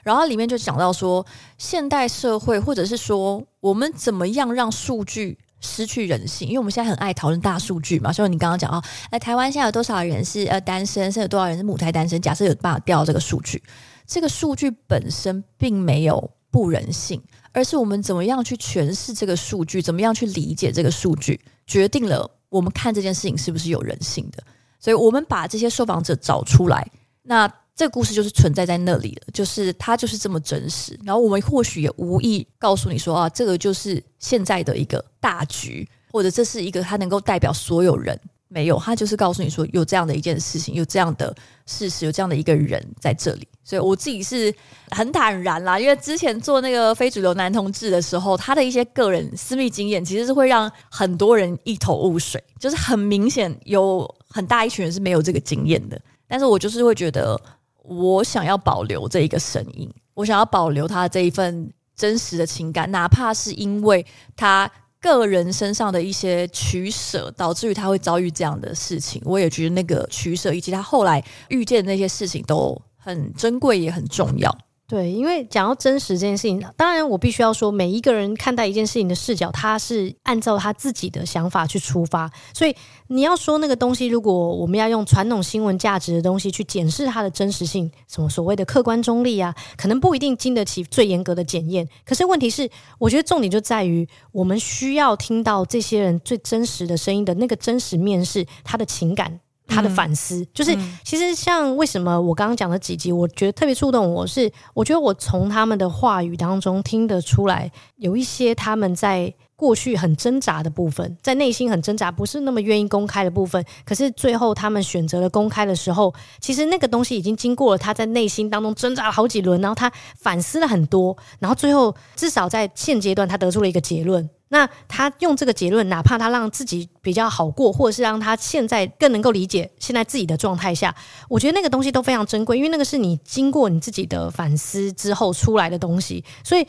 然后里面就讲到说，现代社会或者是说我们怎么样让数据失去人性？因为我们现在很爱讨论大数据嘛，所以你刚刚讲啊，那台湾现在有多少人是呃单身，甚至有多少人是母胎单身？假设有办法调这个数据，这个数据本身并没有不人性，而是我们怎么样去诠释这个数据，怎么样去理解这个数据，决定了我们看这件事情是不是有人性的。所以我们把这些受访者找出来，那。这个故事就是存在在那里了，就是它就是这么真实。然后我们或许也无意告诉你说啊，这个就是现在的一个大局，或者这是一个它能够代表所有人。没有，他就是告诉你说有这样的一件事情，有这样的事实，有这样的一个人在这里。所以我自己是很坦然啦，因为之前做那个非主流男同志的时候，他的一些个人私密经验其实是会让很多人一头雾水，就是很明显有很大一群人是没有这个经验的。但是我就是会觉得。我想要保留这一个声音，我想要保留他这一份真实的情感，哪怕是因为他个人身上的一些取舍，导致于他会遭遇这样的事情。我也觉得那个取舍以及他后来遇见的那些事情都很珍贵，也很重要。对，因为讲到真实这件事情，当然我必须要说，每一个人看待一件事情的视角，他是按照他自己的想法去出发。所以你要说那个东西，如果我们要用传统新闻价值的东西去检视它的真实性，什么所谓的客观中立啊，可能不一定经得起最严格的检验。可是问题是，我觉得重点就在于，我们需要听到这些人最真实的声音的那个真实面是他的情感。他的反思，嗯、就是其实像为什么我刚刚讲的几集，我觉得特别触动我是，我觉得我从他们的话语当中听得出来，有一些他们在过去很挣扎的部分，在内心很挣扎，不是那么愿意公开的部分，可是最后他们选择了公开的时候，其实那个东西已经经过了他在内心当中挣扎了好几轮，然后他反思了很多，然后最后至少在现阶段他得出了一个结论。那他用这个结论，哪怕他让自己比较好过，或者是让他现在更能够理解现在自己的状态下，我觉得那个东西都非常珍贵，因为那个是你经过你自己的反思之后出来的东西。所以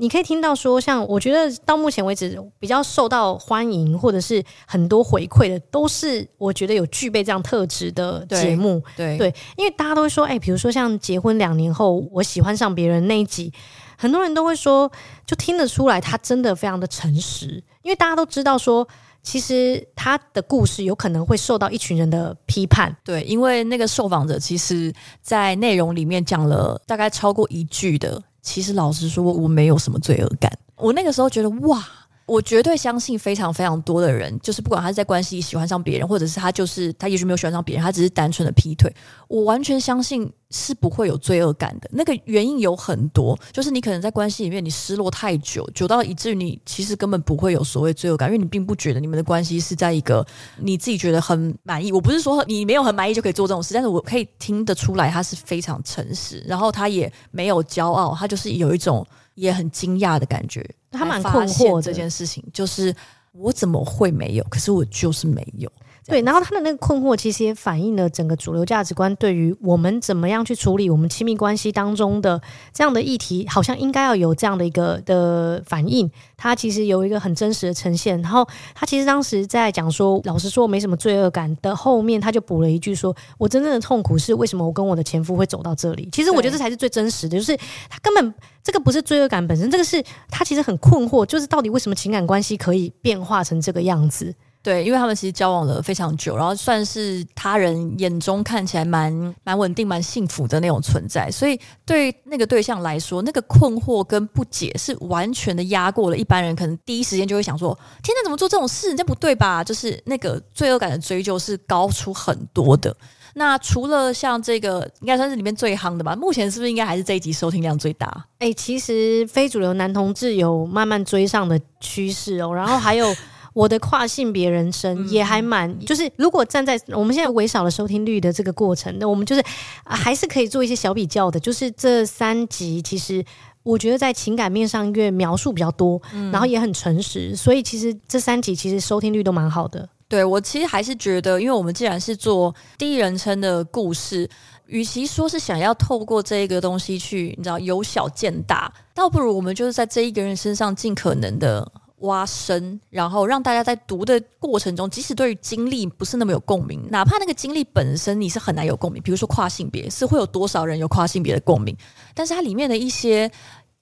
你可以听到说，像我觉得到目前为止比较受到欢迎，或者是很多回馈的，都是我觉得有具备这样特质的节目。对对，因为大家都会说，哎，比如说像结婚两年后，我喜欢上别人那一集。很多人都会说，就听得出来他真的非常的诚实，因为大家都知道说，其实他的故事有可能会受到一群人的批判。对，因为那个受访者其实在内容里面讲了大概超过一句的，其实老实说，我没有什么罪恶感。我那个时候觉得哇。我绝对相信非常非常多的人，就是不管他是在关系喜欢上别人，或者是他就是他也许没有喜欢上别人，他只是单纯的劈腿。我完全相信是不会有罪恶感的。那个原因有很多，就是你可能在关系里面你失落太久，久到以至于你其实根本不会有所谓罪恶感，因为你并不觉得你们的关系是在一个你自己觉得很满意。我不是说你没有很满意就可以做这种事，但是我可以听得出来他是非常诚实，然后他也没有骄傲，他就是有一种。也很惊讶的感觉，他蛮困惑这件事情，就是我怎么会没有？可是我就是没有。对，然后他的那个困惑，其实也反映了整个主流价值观对于我们怎么样去处理我们亲密关系当中的这样的议题，好像应该要有这样的一个的反应。他其实有一个很真实的呈现。然后他其实当时在讲说，老实说没什么罪恶感的后面，他就补了一句说：“我真正的痛苦是为什么我跟我的前夫会走到这里？”其实我觉得这才是最真实的，就是他根本这个不是罪恶感本身，这个是他其实很困惑，就是到底为什么情感关系可以变化成这个样子。对，因为他们其实交往了非常久，然后算是他人眼中看起来蛮蛮稳定、蛮幸福的那种存在，所以对那个对象来说，那个困惑跟不解是完全的压过了一般人，可能第一时间就会想说：“天哪，怎么做这种事？这不对吧？”就是那个罪恶感的追究是高出很多的。那除了像这个，应该算是里面最夯的吧？目前是不是应该还是这一集收听量最大？哎，其实非主流男同志有慢慢追上的趋势哦，然后还有。我的跨性别人生也还蛮，嗯、就是如果站在我们现在微少的收听率的这个过程，那我们就是、啊、还是可以做一些小比较的。就是这三集，其实我觉得在情感面上，因为描述比较多，嗯、然后也很诚实，所以其实这三集其实收听率都蛮好的。对，我其实还是觉得，因为我们既然是做第一人称的故事，与其说是想要透过这一个东西去，你知道由小见大，倒不如我们就是在这一个人身上尽可能的挖深，然后让大家在读的过程中，即使对于经历不是那么有共鸣，哪怕那个经历本身你是很难有共鸣，比如说跨性别，是会有多少人有跨性别的共鸣？但是它里面的一些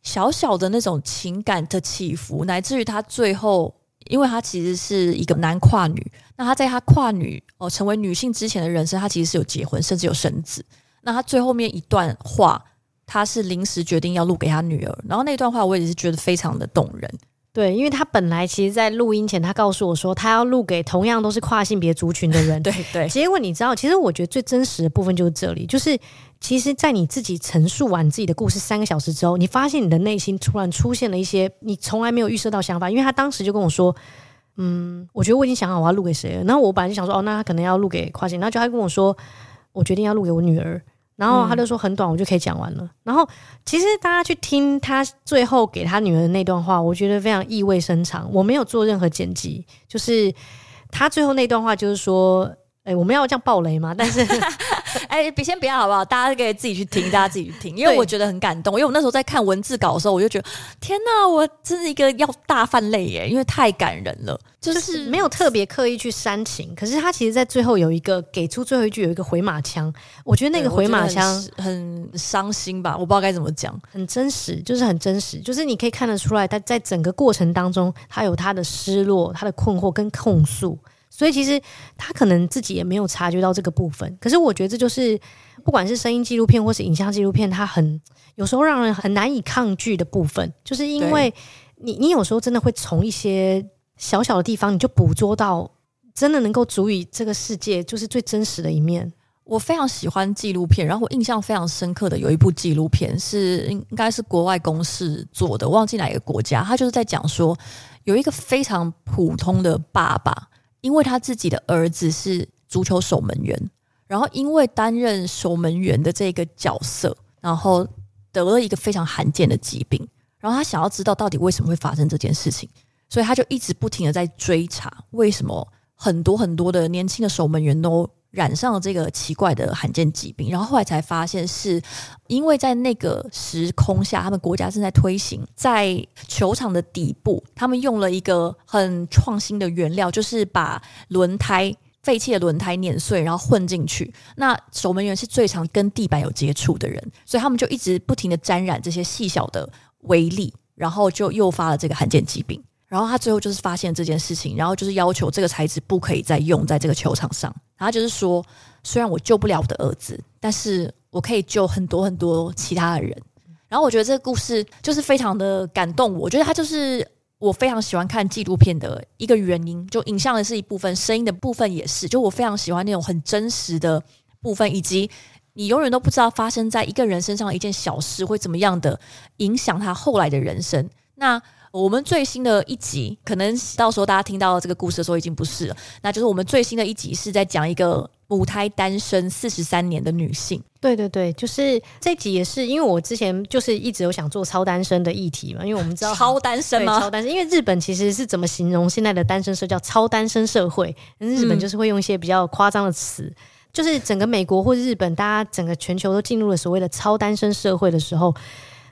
小小的那种情感的起伏，乃至于他最后。因为他其实是一个男跨女，那他在他跨女哦成为女性之前的人生，他其实是有结婚，甚至有生子。那他最后面一段话，他是临时决定要录给他女儿，然后那段话我也是觉得非常的动人。对，因为他本来其实，在录音前，他告诉我说，他要录给同样都是跨性别族群的人。对对。结果你知道，其实我觉得最真实的部分就是这里，就是其实，在你自己陈述完自己的故事三个小时之后，你发现你的内心突然出现了一些你从来没有预设到想法。因为他当时就跟我说，嗯，我觉得我已经想好我要录给谁了。然后我本来就想说，哦，那他可能要录给跨性，然后就他跟我说，我决定要录给我女儿。然后他就说很短，我就可以讲完了。嗯、然后其实大家去听他最后给他女儿的那段话，我觉得非常意味深长。我没有做任何剪辑，就是他最后那段话就是说。哎，我们要这样暴雷吗？但是，哎，别先不要好不好？大家可以自己去听，大家自己去听，因为我觉得很感动。因为我那时候在看文字稿的时候，我就觉得天哪，我真是一个要大泛泪耶，因为太感人了。就是、没有特别刻意去煽情，可是他其实在最后有一个给出最后一句有一个回马枪，我觉得那个回马枪很，很伤心吧，我不知道该怎么讲，很真实，就是很真实，就是你可以看得出来，他在整个过程当中，他有他的失落、他的困惑跟控诉。所以其实他可能自己也没有察觉到这个部分，可是我觉得这就是不管是声音纪录片或是影像纪录片，它很有时候让人很难以抗拒的部分，就是因为你你有时候真的会从一些小小的地方，你就捕捉到真的能够足以这个世界就是最真实的一面。我非常喜欢纪录片，然后我印象非常深刻的有一部纪录片是应该是国外公司做的，忘记哪一个国家，他就是在讲说有一个非常普通的爸爸。因为他自己的儿子是足球守门员，然后因为担任守门员的这个角色，然后得了一个非常罕见的疾病，然后他想要知道到底为什么会发生这件事情，所以他就一直不停的在追查为什么很多很多的年轻的守门员都染上了这个奇怪的罕见疾病，然后后来才发现是因为在那个时空下，他们国家正在推行在球场的底部，他们用了一个很创新的原料，就是把轮胎废弃的轮胎碾碎，然后混进去。那守门员是最常跟地板有接触的人，所以他们就一直不停的沾染这些细小的微粒，然后就诱发了这个罕见疾病。然后他最后就是发现这件事情，然后就是要求这个材质不可以再用在这个球场上。他就是说，虽然我救不了我的儿子，但是我可以救很多很多其他的人。然后我觉得这个故事就是非常的感动我，我觉得它就是我非常喜欢看纪录片的一个原因。就影像的是一部分，声音的部分也是。就我非常喜欢那种很真实的部分，以及你永远都不知道发生在一个人身上的一件小事会怎么样的影响他后来的人生。那。我们最新的一集，可能到时候大家听到这个故事的时候已经不是了。那就是我们最新的一集是在讲一个母胎单身四十三年的女性。对对对，就是这集也是因为我之前就是一直有想做超单身的议题嘛，因为我们知道 超单身吗？超单身，因为日本其实是怎么形容现在的单身社叫超单身社会？日本就是会用一些比较夸张的词，嗯、就是整个美国或日本，大家整个全球都进入了所谓的超单身社会的时候。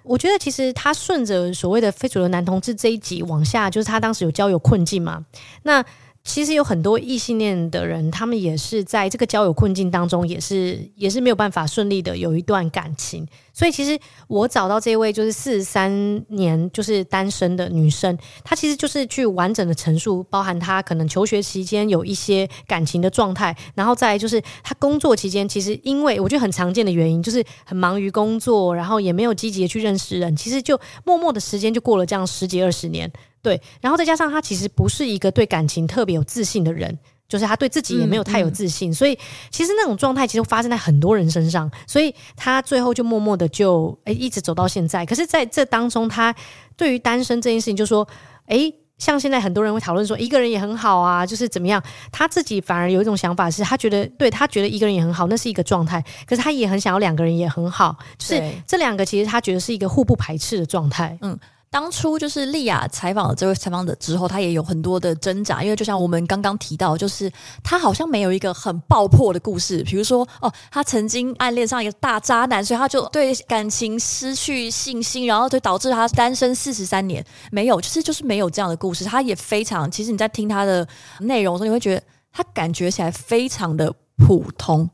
我觉得其实他顺着所谓的非主流男同志这一集往下，就是他当时有交友困境嘛，那。其实有很多异性恋的人，他们也是在这个交友困境当中，也是也是没有办法顺利的有一段感情。所以其实我找到这位就是四十三年就是单身的女生，她其实就是去完整的陈述，包含她可能求学期间有一些感情的状态，然后再就是她工作期间，其实因为我觉得很常见的原因，就是很忙于工作，然后也没有积极的去认识人，其实就默默的时间就过了这样十几二十年。对，然后再加上他其实不是一个对感情特别有自信的人，就是他对自己也没有太有自信，嗯嗯、所以其实那种状态其实发生在很多人身上，所以他最后就默默的就诶一直走到现在。可是在这当中，他对于单身这件事情就说，诶像现在很多人会讨论说一个人也很好啊，就是怎么样？他自己反而有一种想法，是他觉得对他觉得一个人也很好，那是一个状态。可是他也很想要两个人也很好，就是这两个其实他觉得是一个互不排斥的状态。嗯。当初就是莉亚采访了这位采访者之后，她也有很多的挣扎，因为就像我们刚刚提到，就是她好像没有一个很爆破的故事，比如说哦，她曾经暗恋上一个大渣男，所以她就对感情失去信心，然后就导致她单身四十三年。没有，就是就是没有这样的故事。她也非常，其实你在听她的内容的时候，你会觉得她感觉起来非常的普通，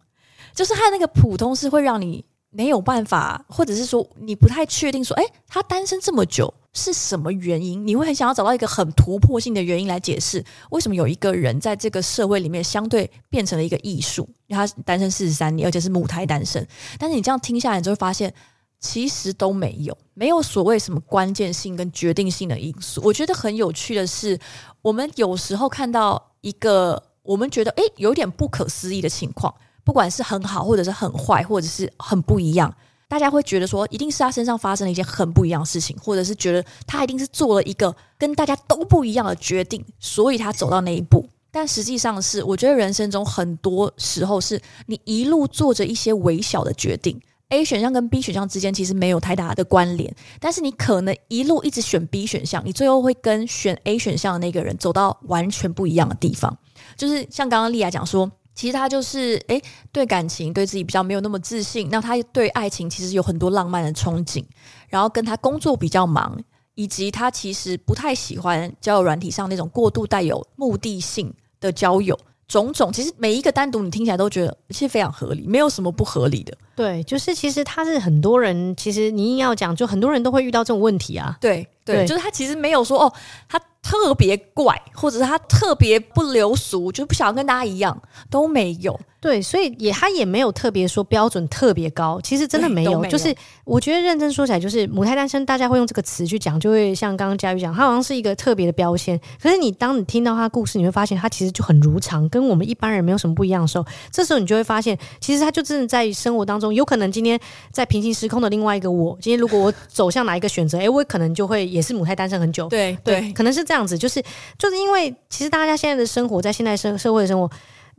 就是她那个普通是会让你没有办法，或者是说你不太确定说，诶，他单身这么久。是什么原因？你会很想要找到一个很突破性的原因来解释为什么有一个人在这个社会里面相对变成了一个艺术？他单身四十三年，而且是母胎单身。但是你这样听下来，你就会发现其实都没有，没有所谓什么关键性跟决定性的因素。我觉得很有趣的是，我们有时候看到一个我们觉得诶有点不可思议的情况，不管是很好，或者是很坏，或者是很不一样。大家会觉得说，一定是他身上发生了一件很不一样的事情，或者是觉得他一定是做了一个跟大家都不一样的决定，所以他走到那一步。但实际上是，我觉得人生中很多时候是你一路做着一些微小的决定，A 选项跟 B 选项之间其实没有太大的关联，但是你可能一路一直选 B 选项，你最后会跟选 A 选项的那个人走到完全不一样的地方。就是像刚刚莉亚讲说。其实他就是诶，对感情对自己比较没有那么自信。那他对爱情其实有很多浪漫的憧憬，然后跟他工作比较忙，以及他其实不太喜欢交友软体上那种过度带有目的性的交友。种种，其实每一个单独你听起来都觉得其实非常合理，没有什么不合理的。对，就是其实他是很多人，其实你硬要讲，就很多人都会遇到这种问题啊。对对，对，就是他其实没有说哦，他。特别怪，或者是他特别不流俗，就不想跟大家一样，都没有。对，所以也他也没有特别说标准特别高，其实真的没有。没有就是我觉得认真说起来，就是母胎单身，大家会用这个词去讲，就会像刚刚佳玉讲，他好像是一个特别的标签。可是你当你听到他故事，你会发现他其实就很如常，跟我们一般人没有什么不一样的时候，这时候你就会发现，其实他就真的在生活当中，有可能今天在平行时空的另外一个我，今天如果我走向哪一个选择，哎，我可能就会也是母胎单身很久。对对，对，可能是这样子，就是就是因为其实大家现在的生活，在现代社社会的生活。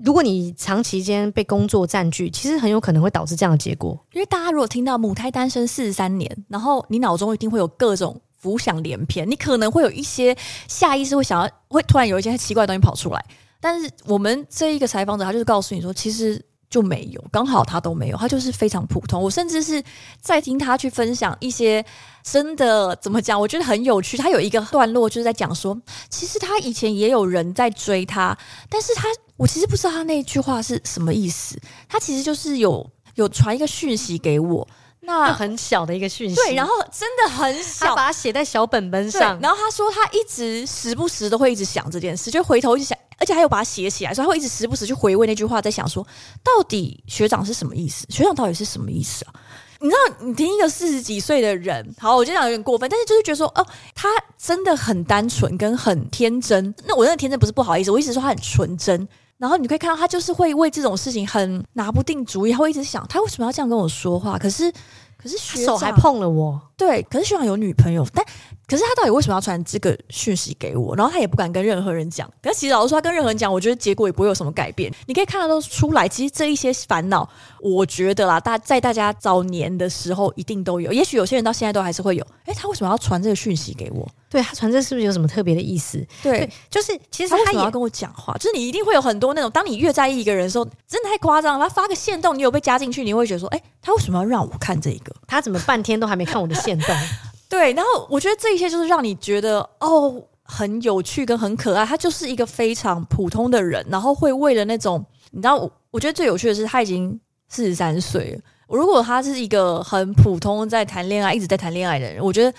如果你长期间被工作占据，其实很有可能会导致这样的结果。因为大家如果听到母胎单身四十三年，然后你脑中一定会有各种浮想联翩，你可能会有一些下意识会想要，会突然有一些奇怪的东西跑出来。但是我们这一个采访者，他就是告诉你说，其实就没有，刚好他都没有，他就是非常普通。我甚至是在听他去分享一些真的怎么讲，我觉得很有趣。他有一个段落就是在讲说，其实他以前也有人在追他，但是他。我其实不知道他那句话是什么意思，他其实就是有有传一个讯息给我，那很小的一个讯息，对，然后真的很小，把它写在小本本上，然后他说他一直时不时都会一直想这件事，就回头一直想，而且还有把它写起来，所以他会一直时不时去回味那句话，在想说到底学长是什么意思？学长到底是什么意思啊？你知道，你听一个四十几岁的人，好，我觉得讲有点过分，但是就是觉得说，哦，他真的很单纯跟很天真。那我那个天真不是不好意思，我一直说他很纯真。然后你可以看到他就是会为这种事情很拿不定主意，他会一直想他为什么要这样跟我说话。可是，可是学长手还碰了我，对，可是学长有女朋友，但可是他到底为什么要传这个讯息给我？然后他也不敢跟任何人讲。可是其实老实说，他跟任何人讲，我觉得结果也不会有什么改变。你可以看得到出来，其实这一些烦恼，我觉得啦，大在大家早年的时候一定都有，也许有些人到现在都还是会有。诶，他为什么要传这个讯息给我？对，他传这是不是有什么特别的意思？对，对就是其实他，他为什么要跟我讲话？就是你一定会有很多那种，当你越在意一个人的时候，真的太夸张了。他发个线动，你有被加进去，你会觉得说，哎，他为什么要让我看这个？他怎么半天都还没看我的线动？对，然后我觉得这一些就是让你觉得哦，很有趣跟很可爱。他就是一个非常普通的人，然后会为了那种，你知道，我我觉得最有趣的是他已经四十三岁了。如果他是一个很普通在谈恋爱，一直在谈恋爱的人，我觉得。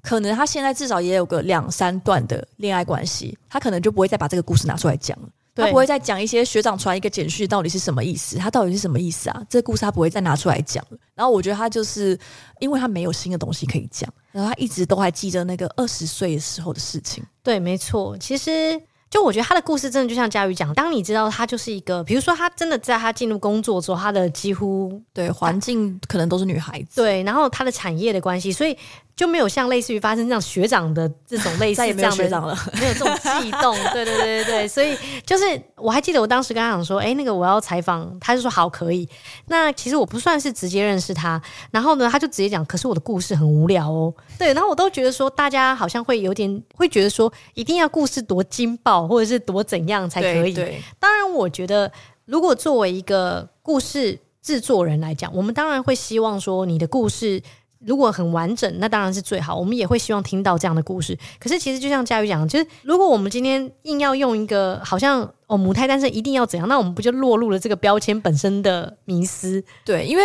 可能他现在至少也有个两三段的恋爱关系，他可能就不会再把这个故事拿出来讲了。他不会再讲一些学长传一个简讯到底是什么意思，他到底是什么意思啊？这个故事他不会再拿出来讲了。然后我觉得他就是因为他没有新的东西可以讲，然后他一直都还记着那个二十岁的时候的事情。对，没错。其实就我觉得他的故事真的就像佳宇讲，当你知道他就是一个，比如说他真的在他进入工作之后，他的几乎对环境可能都是女孩子，对，然后他的产业的关系，所以。就没有像类似于发生这样学长的这种 类似这样的没有学长了，没有这种悸动，对对对对对，所以就是我还记得我当时跟他讲说，哎，那个我要采访，他就说好可以。那其实我不算是直接认识他，然后呢，他就直接讲，可是我的故事很无聊哦，对，然后我都觉得说，大家好像会有点会觉得说，一定要故事多惊爆或者是多怎样才可以。当然我觉得如果作为一个故事制作人来讲，我们当然会希望说你的故事。如果很完整，那当然是最好。我们也会希望听到这样的故事。可是，其实就像佳瑜讲的，就是如果我们今天硬要用一个好像哦母胎单身一定要怎样，那我们不就落入了这个标签本身的迷思？对，因为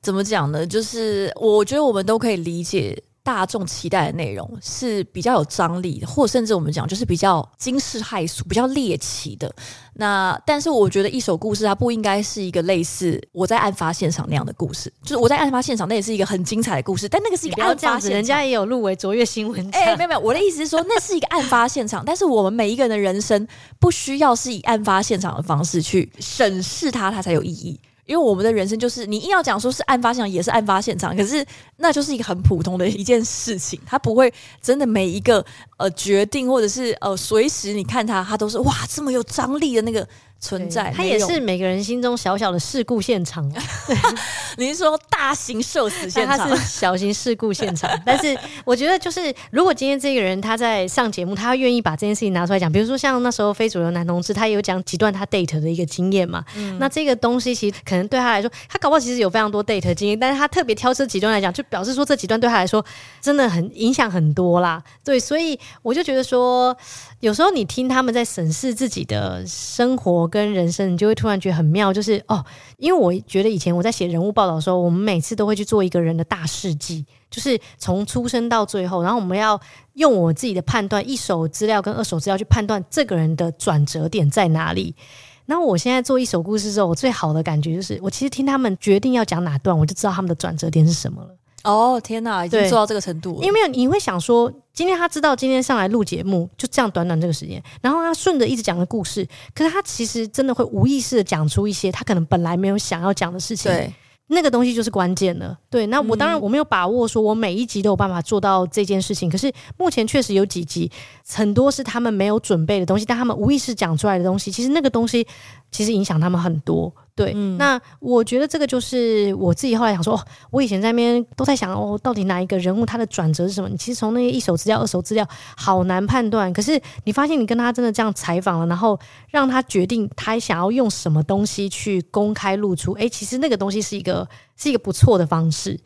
怎么讲呢？就是我觉得我们都可以理解。大众期待的内容是比较有张力的，或甚至我们讲就是比较惊世骇俗、比较猎奇的。那但是我觉得一首故事它不应该是一个类似我在案发现场那样的故事，就是我在案发现场那也是一个很精彩的故事，但那个是一个案发现场，人家也有入围卓越新闻。哎、欸，没有没有，我的意思是说那是一个案发现场，但是我们每一个人的人生不需要是以案发现场的方式去审视它，它才有意义。因为我们的人生就是，你硬要讲说是案发现场，也是案发现场，可是那就是一个很普通的一件事情，它不会真的每一个呃决定，或者是呃随时你看它，它都是哇这么有张力的那个。存在，它也是每个人心中小小的事故现场。你是说大型社死现场？它是小型事故现场。但是我觉得，就是如果今天这个人他在上节目，他愿意把这件事情拿出来讲，比如说像那时候非主流男同志，他也有讲几段他 date 的一个经验嘛。嗯、那这个东西其实可能对他来说，他搞不好其实有非常多 date 经验，但是他特别挑这几段来讲，就表示说这几段对他来说真的很影响很多啦。对，所以我就觉得说，有时候你听他们在审视自己的生活。跟人生，你就会突然觉得很妙，就是哦，因为我觉得以前我在写人物报道的时候，我们每次都会去做一个人的大事迹，就是从出生到最后，然后我们要用我自己的判断，一手资料跟二手资料去判断这个人的转折点在哪里。那我现在做一手故事之后，我最好的感觉就是，我其实听他们决定要讲哪段，我就知道他们的转折点是什么了。哦，天哪，已经做到这个程度了。因为你会想说，今天他知道今天上来录节目，就这样短短这个时间，然后他顺着一直讲的故事，可是他其实真的会无意识的讲出一些他可能本来没有想要讲的事情。对。那个东西就是关键了，对。那我当然我没有把握说我每一集都有办法做到这件事情，可是目前确实有几集很多是他们没有准备的东西，但他们无意识讲出来的东西，其实那个东西其实影响他们很多。对，嗯、那我觉得这个就是我自己后来想说，哦、我以前在那边都在想，哦，到底哪一个人物他的转折是什么？你其实从那些一手资料、二手资料好难判断。可是你发现你跟他真的这样采访了，然后让他决定他想要用什么东西去公开露出，哎，其实那个东西是一个是一个不错的方式。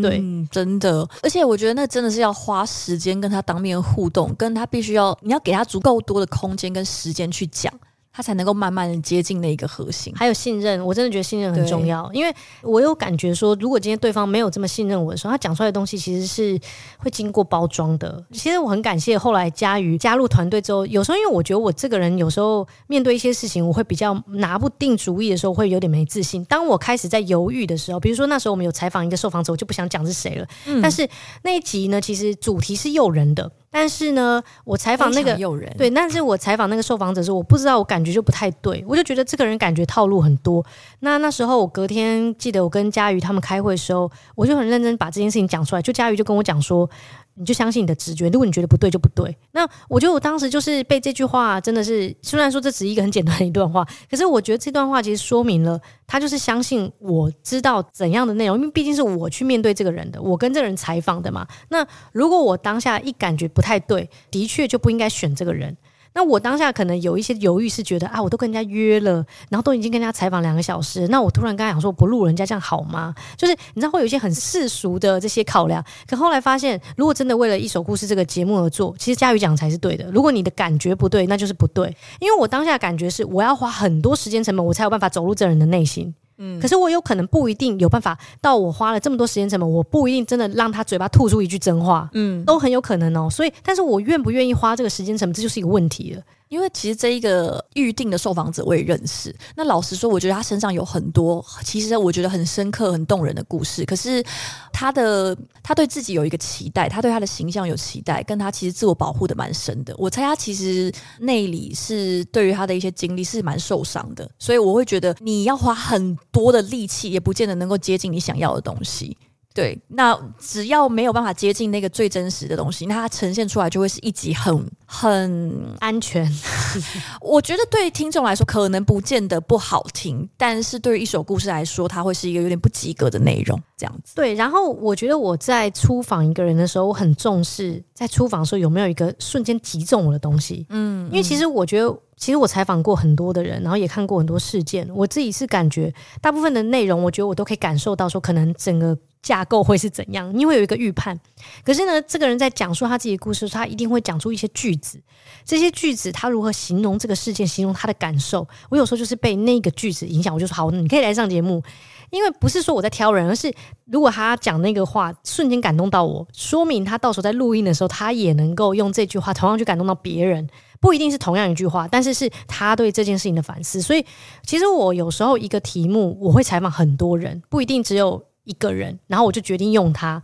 对、嗯，真的，而且我觉得那真的是要花时间跟他当面互动，跟他必须要你要给他足够多的空间跟时间去讲。他才能够慢慢的接近那一个核心，还有信任。我真的觉得信任很重要，因为我有感觉说，如果今天对方没有这么信任我的时候，他讲出来的东西其实是会经过包装的。其实我很感谢后来佳瑜加入团队之后，有时候因为我觉得我这个人有时候面对一些事情，我会比较拿不定主意的时候，会有点没自信。当我开始在犹豫的时候，比如说那时候我们有采访一个受访者，我就不想讲是谁了。嗯、但是那一集呢，其实主题是诱人的。但是呢，我采访那个诱人对，但是我采访那个受访者时，我不知道，我感觉就不太对，我就觉得这个人感觉套路很多。那那时候我隔天记得我跟佳瑜他们开会的时候，我就很认真把这件事情讲出来，就佳瑜就跟我讲说。你就相信你的直觉，如果你觉得不对就不对。那我觉得我当时就是被这句话真的是，虽然说这只是一个很简单的一段话，可是我觉得这段话其实说明了他就是相信我知道怎样的内容，因为毕竟是我去面对这个人的，我跟这个人采访的嘛。那如果我当下一感觉不太对，的确就不应该选这个人。那我当下可能有一些犹豫，是觉得啊，我都跟人家约了，然后都已经跟人家采访两个小时，那我突然跟他讲说我不录人家这样好吗？就是你知道会有一些很世俗的这些考量。可后来发现，如果真的为了一首故事这个节目而做，其实嘉瑜讲才是对的。如果你的感觉不对，那就是不对。因为我当下的感觉是，我要花很多时间成本，我才有办法走入这人的内心。嗯，可是我有可能不一定有办法到我花了这么多时间成本，我不一定真的让他嘴巴吐出一句真话，嗯，都很有可能哦。所以，但是我愿不愿意花这个时间成本，这就是一个问题了。因为其实这一个预定的受访者我也认识。那老实说，我觉得他身上有很多，其实我觉得很深刻、很动人的故事。可是他的他对自己有一个期待，他对他的形象有期待，跟他其实自我保护的蛮深的。我猜他其实内里是对于他的一些经历是蛮受伤的，所以我会觉得你要花很多的力气，也不见得能够接近你想要的东西。对，那只要没有办法接近那个最真实的东西，那它呈现出来就会是一集很很安全。我觉得对听众来说可能不见得不好听，但是对于一首故事来说，它会是一个有点不及格的内容，这样子。对，然后我觉得我在出访一个人的时候，我很重视在出访的时候有没有一个瞬间击中我的东西。嗯，因为其实我觉得。其实我采访过很多的人，然后也看过很多事件。我自己是感觉，大部分的内容，我觉得我都可以感受到，说可能整个架构会是怎样，因为有一个预判。可是呢，这个人在讲述他自己的故事，他一定会讲出一些句子。这些句子他如何形容这个事件，形容他的感受？我有时候就是被那个句子影响，我就说好，你可以来上节目。因为不是说我在挑人，而是如果他讲那个话瞬间感动到我，说明他到时候在录音的时候，他也能够用这句话同样去感动到别人。不一定是同样一句话，但是是他对这件事情的反思。所以，其实我有时候一个题目，我会采访很多人，不一定只有一个人，然后我就决定用他。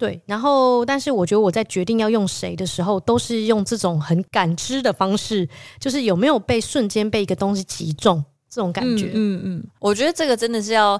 对，然后，但是我觉得我在决定要用谁的时候，都是用这种很感知的方式，就是有没有被瞬间被一个东西击中这种感觉。嗯嗯，嗯，我觉得这个真的是要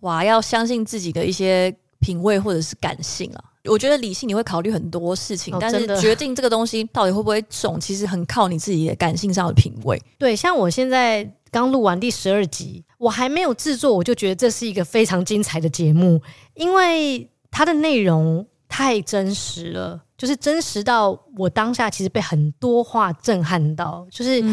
哇，要相信自己的一些品味或者是感性啊。我觉得理性你会考虑很多事情，哦、但是决定这个东西到底会不会中，其实很靠你自己的感性上的品味。对，像我现在刚录完第十二集，我还没有制作，我就觉得这是一个非常精彩的节目，因为它的内容太真实了，就是真实到我当下其实被很多话震撼到，就是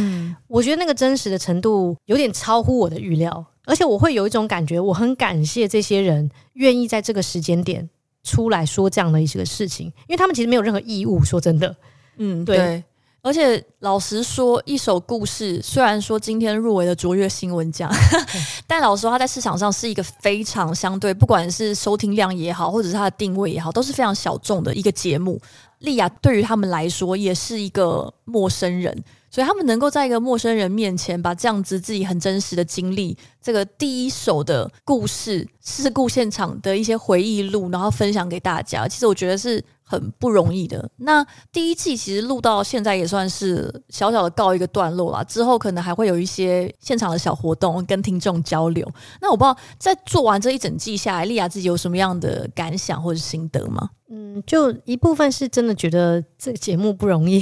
我觉得那个真实的程度有点超乎我的预料，而且我会有一种感觉，我很感谢这些人愿意在这个时间点。出来说这样的一些个事情，因为他们其实没有任何义务。说真的，嗯，对。对，而且老实说，一首故事虽然说今天入围了卓越新闻奖，但老实说，它在市场上是一个非常相对，不管是收听量也好，或者是它的定位也好，都是非常小众的一个节目。莉亚对于他们来说也是一个陌生人。所以他们能够在一个陌生人面前把这样子自己很真实的经历，这个第一手的故事、事故现场的一些回忆录，然后分享给大家，其实我觉得是很不容易的。那第一季其实录到现在也算是小小的告一个段落啦，之后可能还会有一些现场的小活动跟听众交流。那我不知道在做完这一整季下来，莉亚自己有什么样的感想或者心得吗？嗯，就一部分是真的觉得这个节目不容易，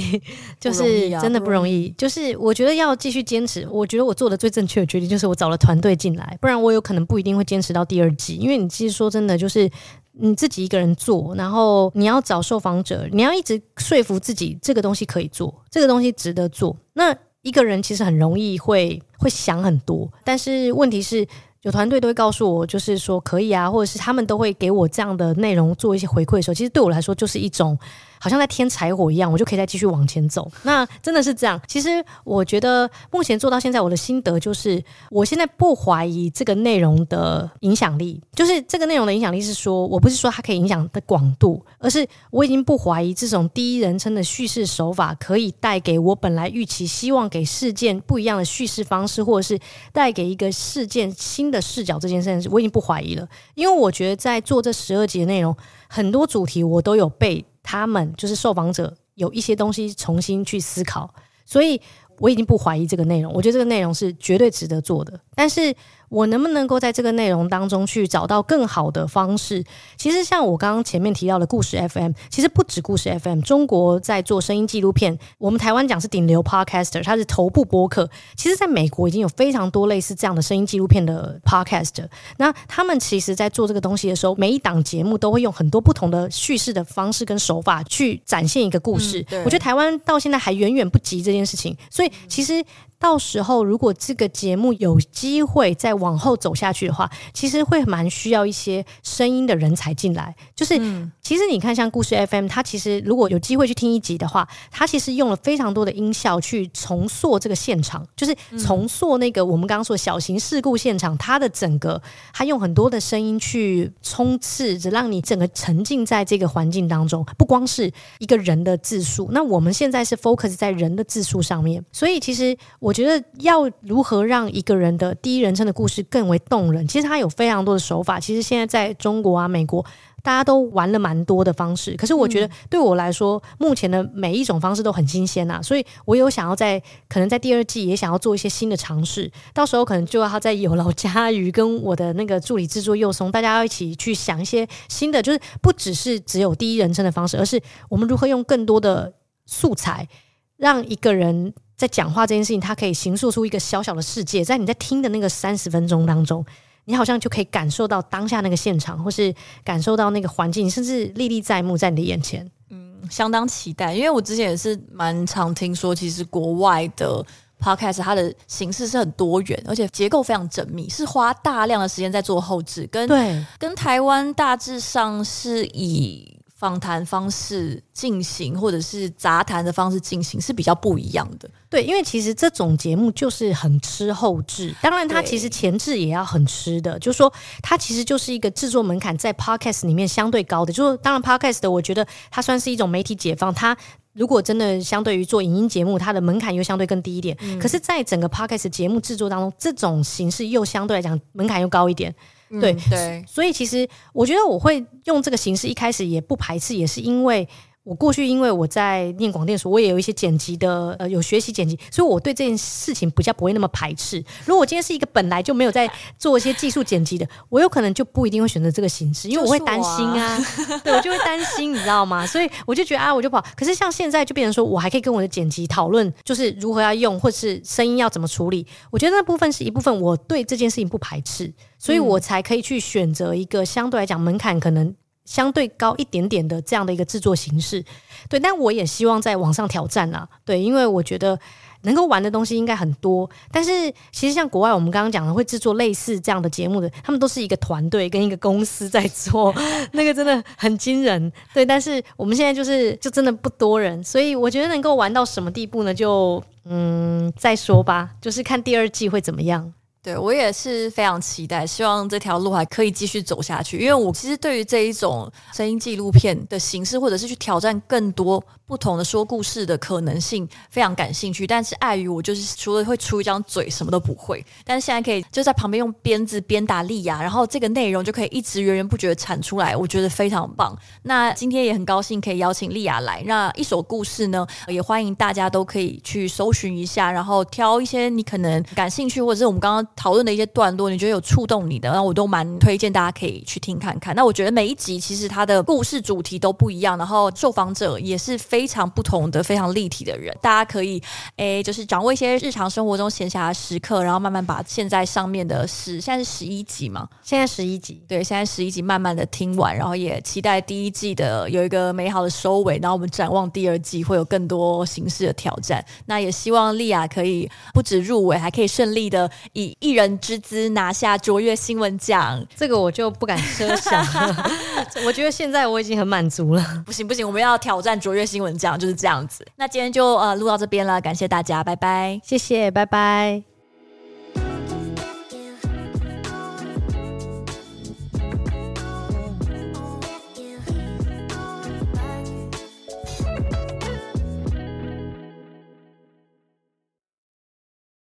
就是真的不容易。就是我觉得要继续坚持，我觉得我做的最正确的决定就是我找了团队进来，不然我有可能不一定会坚持到第二季。因为你其实说真的，就是你自己一个人做，然后你要找受访者，你要一直说服自己这个东西可以做，这个东西值得做。那一个人其实很容易会会想很多，但是问题是。有团队都会告诉我，就是说可以啊，或者是他们都会给我这样的内容做一些回馈的时候，其实对我来说就是一种。好像在添柴火一样，我就可以再继续往前走。那真的是这样。其实我觉得目前做到现在，我的心得就是，我现在不怀疑这个内容的影响力。就是这个内容的影响力是说，我不是说它可以影响的广度，而是我已经不怀疑这种第一人称的叙事手法可以带给我本来预期希望给事件不一样的叙事方式，或者是带给一个事件新的视角。这件事情我已经不怀疑了，因为我觉得在做这十二集的内容，很多主题我都有被。他们就是受访者，有一些东西重新去思考，所以我已经不怀疑这个内容。我觉得这个内容是绝对值得做的，但是。我能不能够在这个内容当中去找到更好的方式？其实像我刚刚前面提到的故事 FM，其实不止故事 FM，中国在做声音纪录片，我们台湾讲是顶流 Podcaster，它是头部播客。其实，在美国已经有非常多类似这样的声音纪录片的 Podcaster。那他们其实在做这个东西的时候，每一档节目都会用很多不同的叙事的方式跟手法去展现一个故事。嗯，我觉得台湾到现在还远远不及这件事情，所以其实。到时候，如果这个节目有机会再往后走下去的话，其实会蛮需要一些声音的人才进来。就是，嗯、其实你看，像故事 FM，它其实如果有机会去听一集的话，它其实用了非常多的音效去重塑这个现场，就是重塑那个我们刚刚说的小型事故现场，它的整个，它用很多的声音去冲刺着，让你整个沉浸在这个环境当中。不光是一个人的字数，那我们现在是 focus 在人的字数上面，所以其实我觉得要如何让一个人的第一人称的故事更为动人，其实它有非常多的手法。其实现在在中国啊、美国，大家都玩了蛮多的方式。可是我觉得对我来说，嗯、目前的每一种方式都很新鲜呐，所以我有想要在可能在第二季也想要做一些新的尝试。到时候可能就要在有劳佳瑜跟我的那个助理制作佑松，大家要一起去想一些新的，就是不只是只有第一人称的方式，而是我们如何用更多的素材，让一个人。在讲话这件事情，它可以形塑出一个小小的世界，在你在听的那个三十分钟当中，你好像就可以感受到当下那个现场，或是感受到那个环境，甚至历历在目在你的眼前。嗯，相当期待，因为我之前也是蛮常听说，其实国外的 podcast 它的形式是很多元，而且结构非常缜密，是花大量的时间在做后置，跟对跟台湾大致上是以。访谈方式进行，或者是杂谈的方式进行是比较不一样的。对，因为其实这种节目就是很吃后置，当然它其实前置也要很吃的。就是说，它其实就是一个制作门槛在 Podcast 里面相对高的。就是当然 Podcast 的，我觉得它算是一种媒体解放。它如果真的相对于做影音节目，它的门槛又相对更低一点。嗯、可是，在整个 Podcast 节目制作当中，这种形式又相对来讲门槛又高一点。对、嗯、对，所以其实我觉得我会用这个形式，一开始也不排斥，也是因为。我过去因为我在念广电所，我也有一些剪辑的呃，有学习剪辑，所以我对这件事情比较不会那么排斥。如果我今天是一个本来就没有在做一些技术剪辑的，我有可能就不一定会选择这个形式，因为我会担心啊，我啊 对我就会担心，你知道吗？所以我就觉得啊，我就跑。可是像现在就变成说我还可以跟我的剪辑讨论，就是如何要用，或是声音要怎么处理。我觉得那部分是一部分，我对这件事情不排斥，所以我才可以去选择一个相对来讲门槛可能。相对高一点点的这样的一个制作形式，对，但我也希望在网上挑战啊，对，因为我觉得能够玩的东西应该很多。但是其实像国外我们刚刚讲的会制作类似这样的节目的，他们都是一个团队跟一个公司在做，那个真的很惊人。对，但是我们现在就是就真的不多人，所以我觉得能够玩到什么地步呢？就嗯再说吧，就是看第二季会怎么样。对，我也是非常期待，希望这条路还可以继续走下去。因为我其实对于这一种声音纪录片的形式，或者是去挑战更多不同的说故事的可能性，非常感兴趣。但是碍于我就是除了会出一张嘴，什么都不会。但是现在可以就在旁边用鞭子鞭打莉亚，然后这个内容就可以一直源源不绝的产出来，我觉得非常棒。那今天也很高兴可以邀请丽亚来。那一首故事呢，也欢迎大家都可以去搜寻一下，然后挑一些你可能感兴趣，或者是我们刚刚。讨论的一些段落，你觉得有触动你的，那我都蛮推荐大家可以去听看看。那我觉得每一集其实它的故事主题都不一样，然后受访者也是非常不同的、非常立体的人。大家可以诶，就是掌握一些日常生活中闲暇的时刻，然后慢慢把现在上面的十，现在是十一集嘛？现在十一集，对，现在十一集慢慢的听完，然后也期待第一季的有一个美好的收尾，然后我们展望第二季会有更多形式的挑战。那也希望莉亚可以不止入围，还可以顺利的以一人之姿拿下卓越新闻奖，这个我就不敢奢想了。我觉得现在我已经很满足了。不行不行，我们要挑战卓越新闻奖，就是这样子。那今天就呃录到这边了，感谢大家，拜拜，谢谢，拜拜。